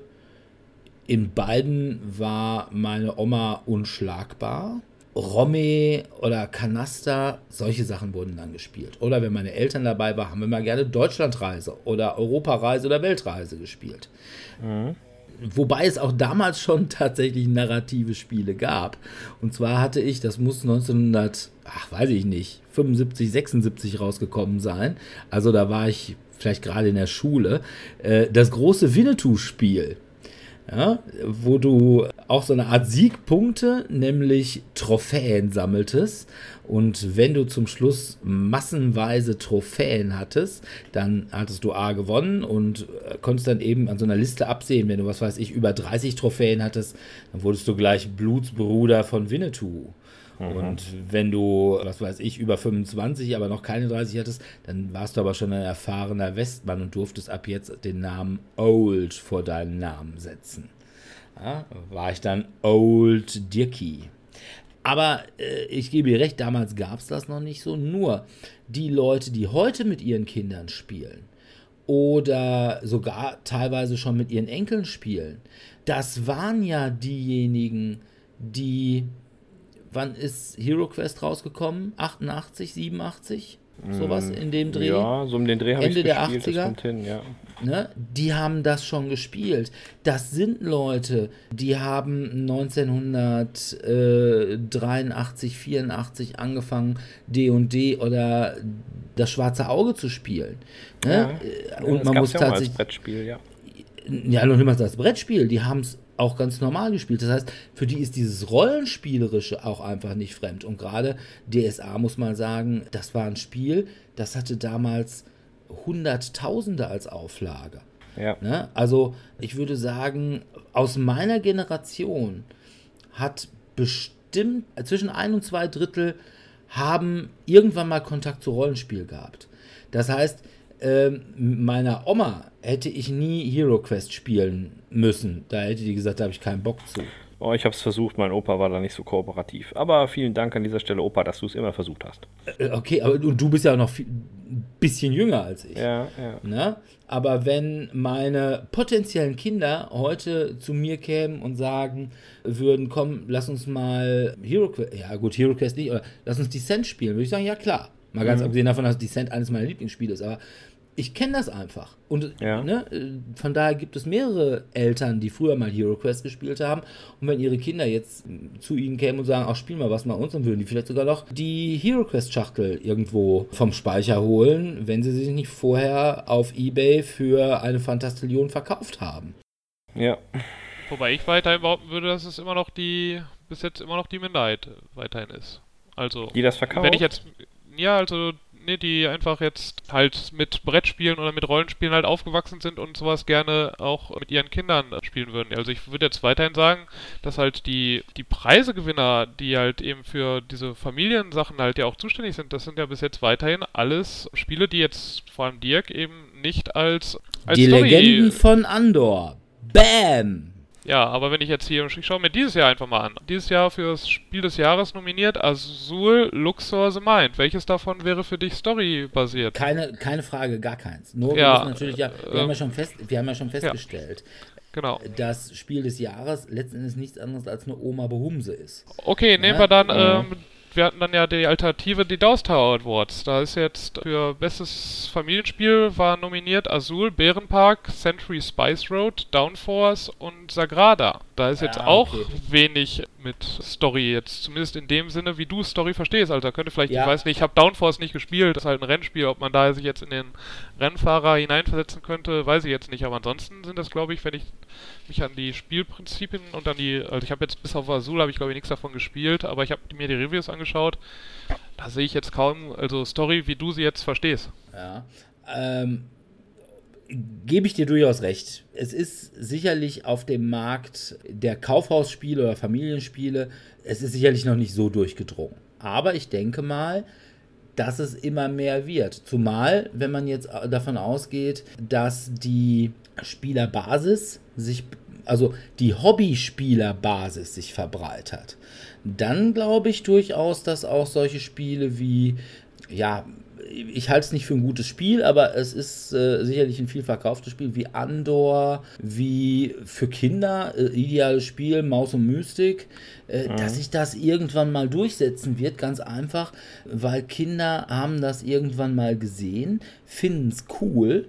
In beiden war meine Oma unschlagbar. Romme oder Kanaster, solche Sachen wurden dann gespielt. Oder wenn meine Eltern dabei waren, haben wir mal gerne Deutschlandreise oder Europareise oder Weltreise gespielt. Mhm. Wobei es auch damals schon tatsächlich narrative Spiele gab. Und zwar hatte ich, das muss 1900, ach weiß ich nicht, 75, 76 rausgekommen sein. Also da war ich vielleicht gerade in der Schule, äh, das große Winnetou-Spiel. Ja, wo du auch so eine Art Siegpunkte, nämlich Trophäen sammeltest. Und wenn du zum Schluss massenweise Trophäen hattest, dann hattest du A gewonnen und äh, konntest dann eben an so einer Liste absehen, wenn du, was weiß ich, über 30 Trophäen hattest, dann wurdest du gleich Blutsbruder von Winnetou. Mhm. Und wenn du, was weiß ich, über 25, aber noch keine 30 hattest, dann warst du aber schon ein erfahrener Westmann und durftest ab jetzt den Namen Old vor deinen Namen setzen. Ja, war ich dann Old Dirkie. Aber äh, ich gebe dir recht, damals gab es das noch nicht so. Nur die Leute, die heute mit ihren Kindern spielen oder sogar teilweise schon mit ihren Enkeln spielen, das waren ja diejenigen, die. Wann ist Hero Quest rausgekommen? 88, 87? Sowas in dem Dreh. Ja, so um den Dreh habe Ende ich der gespielt, 80er. Hin, ja. Ne, die haben das schon gespielt. Das sind Leute, die haben 1983, 84 angefangen, D&D oder das schwarze Auge zu spielen. Ne? Ja. Und das man muss ja tatsächlich Brettspiel, ja. ja, noch niemals das Brettspiel, die haben es auch ganz normal gespielt. Das heißt, für die ist dieses Rollenspielerische auch einfach nicht fremd. Und gerade DSA muss man sagen, das war ein Spiel, das hatte damals Hunderttausende als Auflage. Ja. Ne? Also ich würde sagen, aus meiner Generation hat bestimmt zwischen ein und zwei Drittel haben irgendwann mal Kontakt zu Rollenspiel gehabt. Das heißt, ähm, meiner Oma hätte ich nie Hero Quest spielen müssen. Da hätte die gesagt, da habe ich keinen Bock zu. Oh, ich habe es versucht, mein Opa war da nicht so kooperativ. Aber vielen Dank an dieser Stelle, Opa, dass du es immer versucht hast. Äh, Okay, aber und du bist ja noch ein bisschen jünger als ich. Ja, ja. Ne? Aber wenn meine potenziellen Kinder heute zu mir kämen und sagen würden, komm, lass uns mal Hero Quest, ja gut, Hero Quest nicht, oder lass uns Descent spielen, würde ich sagen, ja klar. Mal ganz abgesehen davon, dass Descent eines meiner Lieblingsspiele ist, aber ich kenne das einfach. Und Ja. ne, äh, von daher gibt es mehrere Eltern, die früher mal Hero Quest gespielt haben. Und wenn ihre Kinder jetzt zu ihnen kämen und sagen, ach, spiel mal was mal uns, dann würden die vielleicht sogar noch die Hero Quest Schachtel irgendwo vom Speicher holen, wenn sie sich nicht vorher auf Ebay für eine Fantastillion verkauft haben. Ja, Wobei ich weiterhin behaupten würde, dass es immer noch die, bis jetzt immer noch die Minderheit weiterhin ist. Also, die das verkauft. wenn ich jetzt, ja, also, ne, die einfach jetzt halt mit Brettspielen oder mit Rollenspielen halt aufgewachsen sind und sowas gerne auch mit ihren Kindern spielen würden. Also ich würde jetzt weiterhin sagen, dass halt die, die Preisegewinner, die halt eben für diese Familiensachen halt ja auch zuständig sind, das sind ja bis jetzt weiterhin alles Spiele, die jetzt vor allem Dirk eben nicht als, als die Story Legenden von Andor. Bam! Ja, aber wenn ich jetzt hier, ich schaue mir dieses Jahr einfach mal an. Dieses Jahr für das Spiel des Jahres nominiert Azul Luxor the Mind. Welches davon wäre für dich storybasiert? Keine, keine Frage, gar keins. Nur wir Ja, natürlich ja, wir, äh, haben ja schon fest, wir haben ja schon festgestellt, Genau. das Spiel des Jahres letzten Endes nichts anderes als eine Oma Behumse ist. Okay, nehmen Ja, wir dann, ja. ähm, wir hatten dann ja die Alternative, die Dow's Tower Awards. Da ist jetzt für bestes Familienspiel war nominiert Azul, Bärenpark, Century Spice Road, Downforce und Sagrada. Da ist jetzt Ja, auch okay. wenig mit Story jetzt, zumindest in dem Sinne, wie du Story verstehst. Also da könnte vielleicht, Ja. ich weiß nicht, ich habe Downforce nicht gespielt, das ist halt ein Rennspiel, ob man da sich jetzt in den Rennfahrer hineinversetzen könnte, weiß ich jetzt nicht. Aber ansonsten sind das, glaube ich, wenn ich mich an die Spielprinzipien und an die, also ich habe jetzt bis auf Azul habe ich glaube ich nichts davon gespielt, aber ich habe mir die Reviews angeschaut. Da sehe ich jetzt kaum, also Story, wie du sie jetzt verstehst. Ja. Ähm, Gebe ich dir durchaus recht. Es ist sicherlich auf dem Markt der Kaufhausspiele oder Familienspiele, es ist sicherlich noch nicht so durchgedrungen. Aber ich denke mal, dass es immer mehr wird. Zumal, wenn man jetzt davon ausgeht, dass die Spielerbasis sich, also die Hobbyspielerbasis sich verbreitert, dann glaube ich durchaus, dass auch solche Spiele wie, ja, ich halte es nicht für ein gutes Spiel, aber es ist äh, sicherlich ein viel verkauftes Spiel wie Andor, wie für Kinder, äh, ideales Spiel, Maus und Mystik, äh, dass sich das irgendwann mal durchsetzen wird, ganz einfach, weil Kinder haben das irgendwann mal gesehen, finden es cool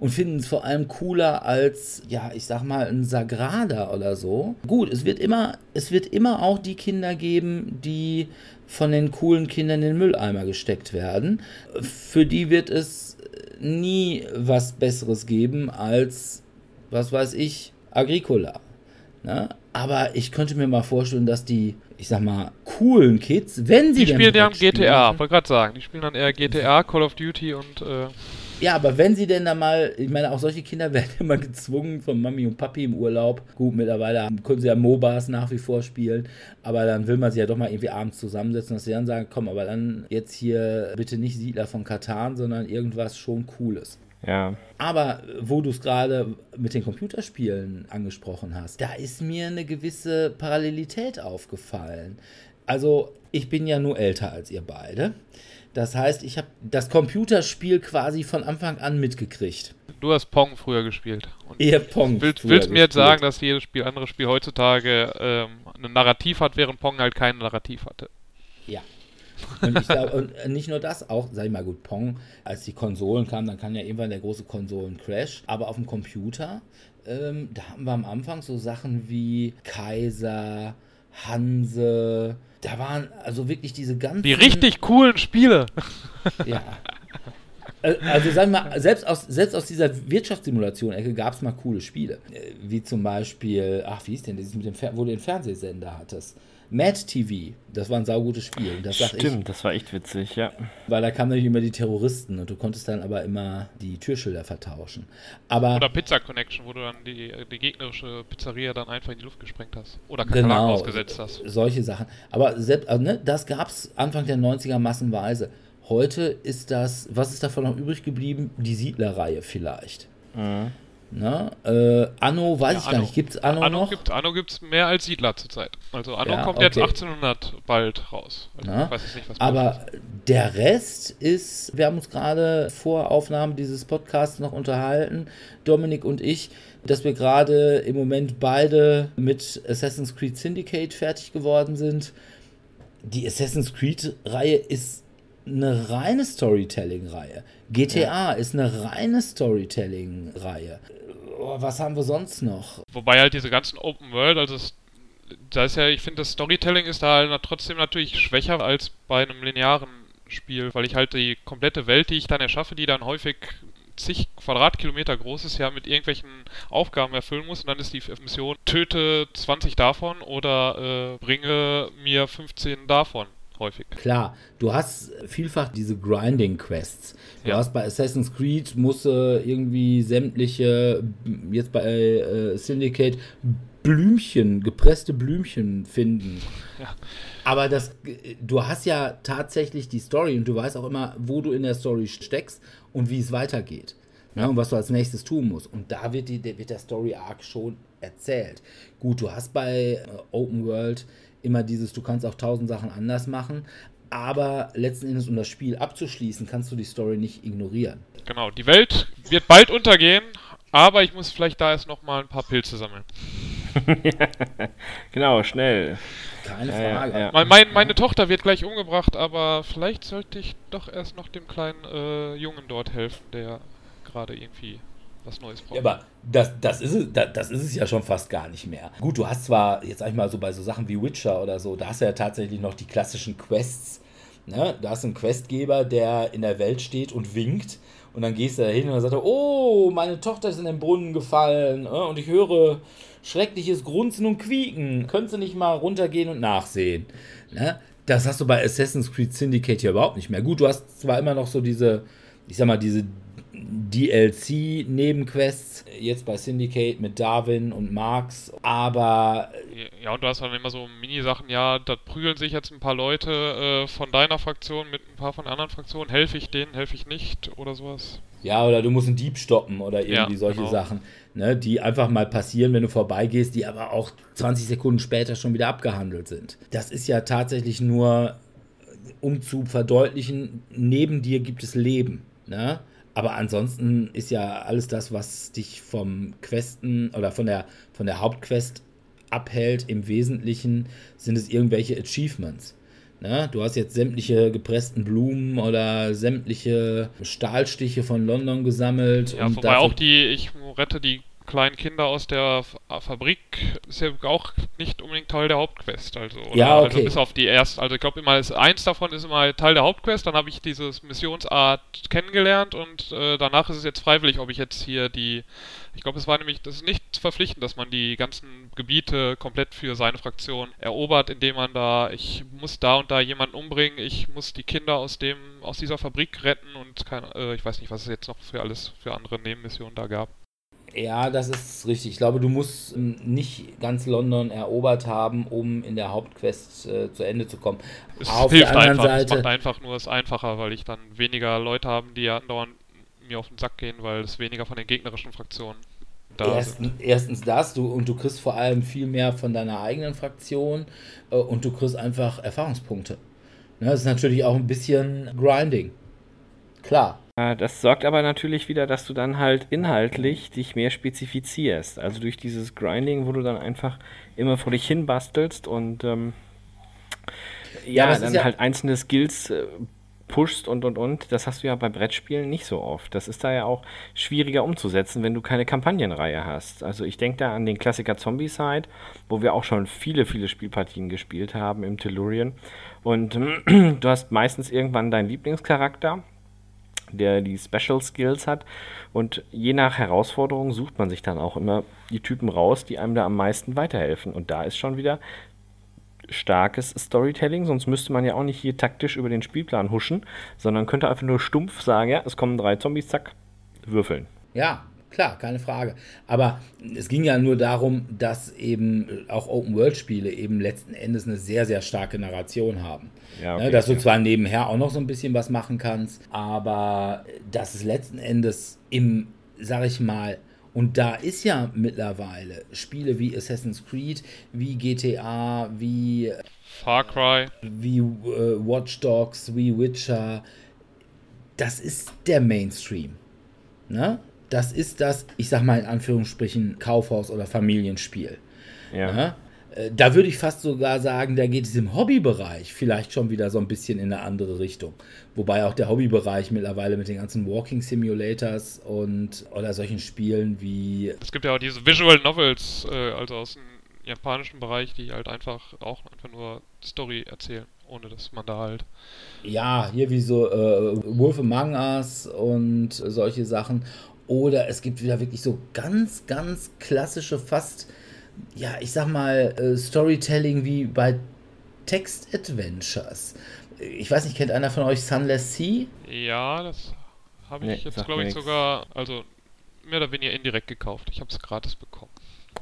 und finden es vor allem cooler als, ja, ich sag mal, ein Sagrada oder so. Gut, es wird immer, es wird immer auch die Kinder geben, die von den coolen Kindern in den Mülleimer gesteckt werden. Für die wird es nie was Besseres geben als, was weiß ich, Agricola. Ne? Aber ich könnte mir mal vorstellen, dass die, ich sag mal, coolen Kids, wenn sie die spielen ja GTA, wollte gerade sagen, die spielen dann eher GTA, Call of Duty und äh ja, aber wenn sie denn da mal, ich meine, auch solche Kinder werden immer gezwungen von Mami und Papi im Urlaub. Gut, mittlerweile können sie ja MOBAs nach wie vor spielen, aber dann will man sie ja doch mal irgendwie abends zusammensetzen, dass sie dann sagen, komm, aber dann jetzt hier bitte nicht Siedler von Katan, sondern irgendwas schon Cooles. Ja. Aber wo du es gerade mit den Computerspielen angesprochen hast, da ist mir eine gewisse Parallelität aufgefallen. Also, ich bin ja nur älter als ihr beide. Das heißt, ich habe das Computerspiel quasi von Anfang an mitgekriegt. Du hast Pong früher gespielt. Und Ihr Pong. Willst, willst du mir jetzt sagen, dass jedes Spiel, andere Spiel heutzutage ähm, ein Narrativ hat, während Pong halt kein Narrativ hatte? Ja. Und, ich glaub, und nicht nur das, auch, sag ich mal, gut, Pong, als die Konsolen kamen, dann kam ja irgendwann der große Konsolen-Crash. Aber auf dem Computer, ähm, da haben wir am Anfang so Sachen wie Kaiser, Hanse, da waren also wirklich diese ganzen. Die richtig coolen Spiele. Ja. Äh, also sagen wir mal, selbst aus, selbst aus dieser Wirtschaftssimulation-Ecke gab es mal coole Spiele. Äh, wie zum Beispiel, ach, wie ist denn das mit dem Fer wo du den Fernsehsender hattest? Mad TV, das war ein saugutes Spiel. Das Stimmt, ich, das war echt witzig, ja. Weil da kamen nämlich immer die Terroristen und du konntest dann aber immer die Türschilder vertauschen. Aber, Oder Pizza Connection, wo du dann die, die gegnerische Pizzeria dann einfach in die Luft gesprengt hast. Oder Kakerlaken genau, ausgesetzt hast. Solche Sachen. Aber selbst, also, ne, das gab es Anfang der 90er massenweise. Heute ist das, was ist davon noch übrig geblieben? Die Siedlerreihe vielleicht. Mhm. Ne? Äh, Anno weiß ja, ich Anno. gar nicht. Gibt es Anno, Anno noch? Gibt, Anno gibt es mehr als Siedler zurzeit. Also Anno ja, kommt okay. jetzt 1800 bald raus. Also ich weiß nicht, Aber der Rest ist, wir haben uns gerade vor Aufnahme dieses Podcasts noch unterhalten, Dominik und ich, dass wir gerade im Moment beide mit Assassin's Creed Syndicate fertig geworden sind. Die Assassin's Creed-Reihe ist eine reine Storytelling-Reihe. GTA ja. ist eine reine Storytelling-Reihe oh, was haben wir sonst noch? Wobei halt diese ganzen Open World, also da ist ja, ich finde, das Storytelling ist da halt trotzdem natürlich schwächer als bei einem linearen Spiel, weil ich halt die komplette Welt, die ich dann erschaffe, die dann häufig zig Quadratkilometer groß ist, ja mit irgendwelchen Aufgaben erfüllen muss und dann ist die Mission töte 20 davon oder äh, bringe mir 15 davon häufig. Klar, du hast vielfach diese Grinding-Quests. Du ja. hast bei Assassin's Creed musst du irgendwie sämtliche, jetzt bei äh, Syndicate, Blümchen, gepresste Blümchen finden. Ja. Aber das, du hast ja tatsächlich die Story und du weißt auch immer, wo du in der Story steckst und wie es weitergeht. Ja. und was du als nächstes tun musst. Und da wird, die, wird der Story Arc schon erzählt. Gut, du hast bei äh, Open World immer dieses, du kannst auch tausend Sachen anders machen, aber letzten Endes, um das Spiel abzuschließen, kannst du die Story nicht ignorieren. Genau, die Welt wird bald untergehen, aber ich muss vielleicht da erst noch mal ein paar Pilze sammeln. genau, schnell. Keine Frage. Ja, ja. Mein, meine Tochter wird gleich umgebracht, aber vielleicht sollte ich doch erst noch dem kleinen äh, Jungen dort helfen, der gerade irgendwie was Neues braucht. Ja, aber das, das, ist es, das, das ist es ja schon fast gar nicht mehr. Gut, du hast zwar, jetzt sag ich mal so bei so Sachen wie Witcher oder so, da hast du ja tatsächlich noch die klassischen Quests. Ne? Da hast du einen Questgeber, der in der Welt steht und winkt. Und dann gehst du da hin und dann sagt er, oh, meine Tochter ist in den Brunnen gefallen ne? und ich höre schreckliches Grunzen und Quieken. Könntest du nicht mal runtergehen und nachsehen? Ne? Das hast du bei Assassin's Creed Syndicate ja überhaupt nicht mehr. Gut, du hast zwar immer noch so diese, ich sag mal, diese DLC-Nebenquests, jetzt bei Syndicate mit Darwin und Marx, aber. Ja, und du hast dann immer so Mini-Sachen, ja, da prügeln sich jetzt ein paar Leute äh, von deiner Fraktion mit ein paar von anderen Fraktionen, helfe ich denen, helfe ich nicht oder sowas. Ja, oder du musst einen Dieb stoppen oder irgendwie ja, solche genau. Sachen, ne, die einfach mal passieren, wenn du vorbeigehst, die aber auch 20 Sekunden später schon wieder abgehandelt sind. Das ist ja tatsächlich nur, um zu verdeutlichen, neben dir gibt es Leben. Ne? Aber ansonsten ist ja alles das, was dich vom Questen oder von der, von der Hauptquest abhält, im Wesentlichen sind es irgendwelche Achievements. Ne? Du hast jetzt sämtliche gepressten Blumen oder sämtliche Stahlstiche von London gesammelt. Ja, wobei auch die, ich rette die kleinen Kinder aus der Fabrik ist ja auch nicht unbedingt Teil der Hauptquest. Also, ja, also okay. also bis auf die erste. Also ich glaube immer, ist, eins davon ist immer Teil der Hauptquest, dann habe ich dieses Missionsart kennengelernt und äh, danach ist es jetzt freiwillig, ob ich jetzt hier die. Ich glaube, es war nämlich, das ist nicht verpflichtend, dass man die ganzen Gebiete komplett für seine Fraktion erobert, indem man da, ich muss da und da jemanden umbringen, ich muss die Kinder aus dem, aus dieser Fabrik retten und keine, äh, ich weiß nicht, was es jetzt noch für alles für andere Nebenmissionen da gab. Ja, das ist richtig. Ich glaube, du musst ähm, nicht ganz London erobert haben, um in der Hauptquest äh, zu Ende zu kommen. Es Auf hilft der einfach. Seite, es macht einfach nur es einfacher, weil ich dann weniger Leute haben, die ja andauernd mir auf den Sack gehen, weil es weniger von den gegnerischen Fraktionen da sind. Erstens das, du und du kriegst vor allem viel mehr von deiner eigenen Fraktion äh, und du kriegst einfach Erfahrungspunkte. Ne, das ist natürlich auch ein bisschen Grinding. Klar. Das sorgt aber natürlich wieder, dass du dann halt inhaltlich dich mehr spezifizierst. Also durch dieses Grinding, wo du dann einfach immer vor dich hin bastelst und ähm, ja, ja dann ja halt einzelne Skills äh, pushst und und und. Das hast du ja bei Brettspielen nicht so oft. Das ist da ja auch schwieriger umzusetzen, wenn du keine Kampagnenreihe hast. Also ich denke da an den Klassiker Zombie-Side, wo wir auch schon viele, viele Spielpartien gespielt haben im Tellurian. Und du hast meistens irgendwann deinen Lieblingscharakter der die Special Skills hat. Und je nach Herausforderung sucht man sich dann auch immer die Typen raus, die einem da am meisten weiterhelfen. Und da ist schon wieder starkes Storytelling, sonst müsste man ja auch nicht hier taktisch über den Spielplan huschen, sondern könnte einfach nur stumpf sagen, ja, es kommen drei Zombies, zack, würfeln. Ja, klar, keine Frage. Aber es ging ja nur darum, dass eben auch Open-World-Spiele eben letzten Endes eine sehr, sehr starke Narration haben. Ja, ne, okay, dass du zwar nebenher auch noch so ein bisschen was machen kannst, aber dass es letzten Endes im, sag ich mal, und da ist ja mittlerweile Spiele wie Assassin's Creed, wie GTA, wie Far Cry, wie äh, Watch Dogs, wie Witcher. Das ist der Mainstream. Ne? Das ist das, ich sag mal in Anführungsstrichen, Kaufhaus- oder Familienspiel. Ja. ja? Äh, da würde ich fast sogar sagen, da geht es im Hobbybereich vielleicht schon wieder so ein bisschen in eine andere Richtung. Wobei auch der Hobbybereich mittlerweile mit den ganzen Walking Simulators und oder solchen Spielen wie. Es gibt ja auch diese Visual Novels, äh, also aus dem japanischen Bereich, die halt einfach auch einfach nur Story erzählen, ohne dass man da halt. Ja, hier wie so äh, Wolf Among Us und solche Sachen. Oder es gibt wieder wirklich so ganz, ganz klassische, fast, ja, ich sag mal, äh, Storytelling wie bei Text-Adventures. Ich weiß nicht, kennt einer von euch Sunless Sea? Ja, das habe ich nee, jetzt, glaube ich, sogar, also mehr oder weniger indirekt gekauft. Ich habe es gratis bekommen.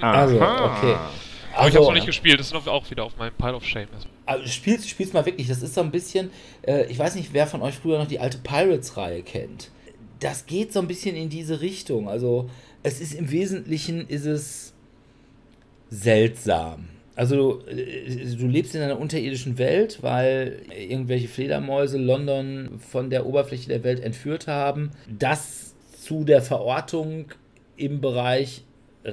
Also, okay. Aber also, ich habe es noch nicht gespielt, das ist auch wieder auf meinem Pile of Shame. Also spielst, spielst mal wirklich, das ist so ein bisschen, äh, ich weiß nicht, wer von euch früher noch die alte Pirates-Reihe kennt das geht so ein bisschen in diese Richtung. Also es ist im Wesentlichen ist es seltsam. Also äh, du lebst in einer unterirdischen Welt, weil irgendwelche Fledermäuse London von der Oberfläche der Welt entführt haben. Das zu der Verortung im Bereich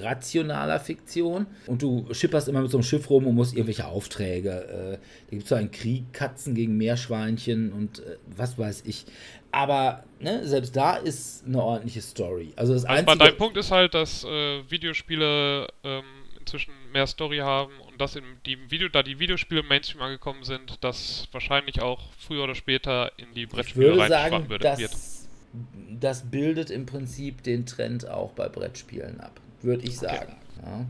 rationaler Fiktion und du schipperst immer mit so einem Schiff rum und musst irgendwelche Aufträge. Äh, da gibt es so einen Krieg, Katzen gegen Meerschweinchen und äh, was weiß ich. Aber ne, selbst da ist eine ordentliche Story. Also, das also einzige dein Punkt ist halt, dass äh, Videospiele ähm, inzwischen mehr Story haben und dass in die Video, da die Videospiele im Mainstream angekommen sind, dass wahrscheinlich auch früher oder später in die Brettspiele reinschwappen wird. Das, das bildet im Prinzip den Trend auch bei Brettspielen ab würde ich sagen. Okay. Ja.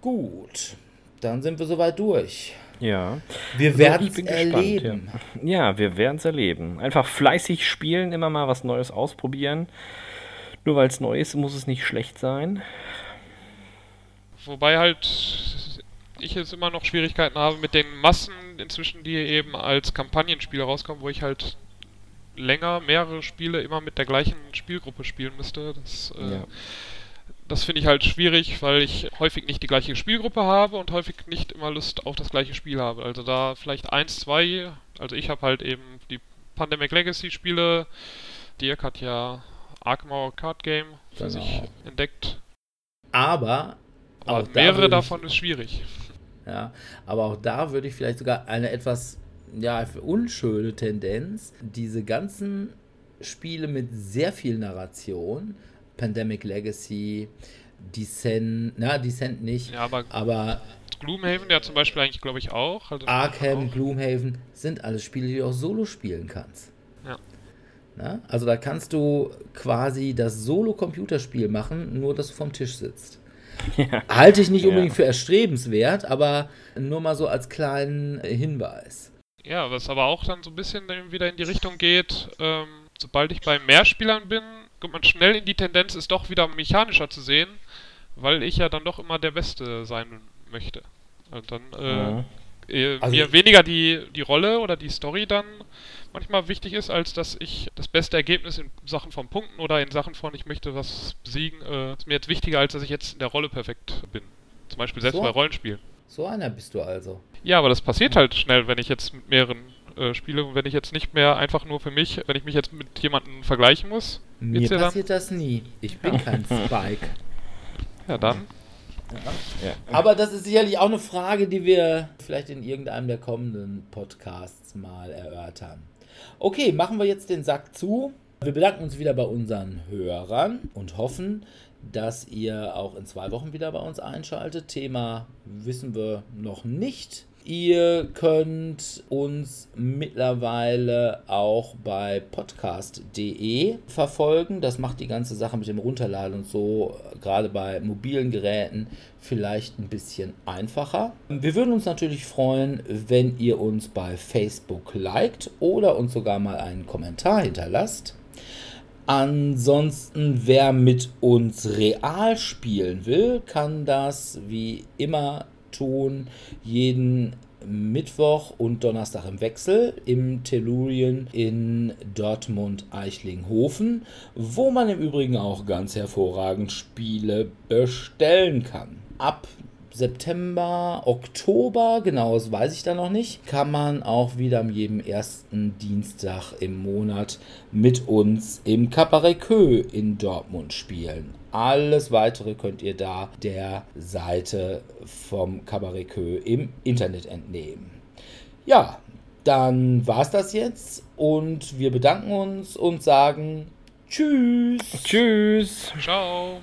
Gut, dann sind wir soweit durch. Ja. Wir werden es erleben. Gespannt, ja. ja, wir werden es erleben. Einfach fleißig spielen, immer mal was Neues ausprobieren. Nur weil es neu ist, muss es nicht schlecht sein. Wobei halt ich jetzt immer noch Schwierigkeiten habe mit den Massen inzwischen, die eben als Kampagnenspiele rauskommen, wo ich halt länger mehrere Spiele immer mit der gleichen Spielgruppe spielen müsste. Das äh, ja. Das finde ich halt schwierig, weil ich häufig nicht die gleiche Spielgruppe habe und häufig nicht immer Lust auf das gleiche Spiel habe. Also da vielleicht eins, zwei, also ich habe halt eben die Pandemic Legacy Spiele. Dirk hat ja Arkmore Card Game für genau. sich entdeckt. Aber auch mehrere da davon ist schwierig. Ja, aber auch da würde ich vielleicht sogar eine etwas ja, unschöne Tendenz, diese ganzen Spiele mit sehr viel Narration Pandemic Legacy, Descent, na, Descent nicht, ja, aber, aber Gloomhaven ja zum Beispiel eigentlich, glaube ich, auch. Also Arkham, auch. Gloomhaven sind alles Spiele, die du auch solo spielen kannst. Ja. Na? Also da kannst du quasi das Solo-Computerspiel machen, nur dass du vom Tisch sitzt. Ja. Halte ich nicht unbedingt ja. für erstrebenswert, aber nur mal so als kleinen Hinweis. Ja, was aber auch dann so ein bisschen wieder in die Richtung geht, ähm, sobald ich bei Mehrspielern bin, kommt man schnell in die Tendenz, es doch wieder mechanischer zu sehen, weil ich ja dann doch immer der Beste sein möchte. Und dann äh, ja. also mir weniger die, die Rolle oder die Story dann manchmal wichtig ist, als dass ich das beste Ergebnis in Sachen von Punkten oder in Sachen von ich möchte was besiegen, äh, ist mir jetzt wichtiger, als dass ich jetzt in der Rolle perfekt bin. Zum Beispiel selbst so, bei Rollenspielen. So einer bist du also. Ja, aber das passiert halt schnell, wenn ich jetzt mit mehreren äh, spiele und wenn ich jetzt nicht mehr einfach nur für mich, wenn ich mich jetzt mit jemandem vergleichen muss. Mir passiert dann? das nie. Ich bin kein Spike. Ja, dann. Ja. Aber das ist sicherlich auch eine Frage, die wir vielleicht in irgendeinem der kommenden Podcasts mal erörtern. Okay, machen wir jetzt den Sack zu. Wir bedanken uns wieder bei unseren Hörern und hoffen, dass ihr auch in zwei Wochen wieder bei uns einschaltet. Thema wissen wir noch nicht. Ihr könnt uns mittlerweile auch bei podcast.de verfolgen. Das macht die ganze Sache mit dem Runterladen und so, gerade bei mobilen Geräten, vielleicht ein bisschen einfacher. Wir würden uns natürlich freuen, wenn ihr uns bei Facebook liked oder uns sogar mal einen Kommentar hinterlasst. Ansonsten, wer mit uns real spielen will, kann das wie immer tun, jeden Mittwoch und Donnerstag im Wechsel im Tellurien in Dortmund-Eichlinghofen, wo man im Übrigen auch ganz hervorragend Spiele bestellen kann. Ab September, Oktober, genau, das weiß ich da noch nicht, kann man auch wieder am jedem ersten Dienstag im Monat mit uns im Cabaret Queue in Dortmund spielen. Alles weitere könnt ihr da der Seite vom Cabaret im Internet entnehmen. Ja, dann war es das jetzt und wir bedanken uns und sagen Tschüss. Tschüss. Ciao.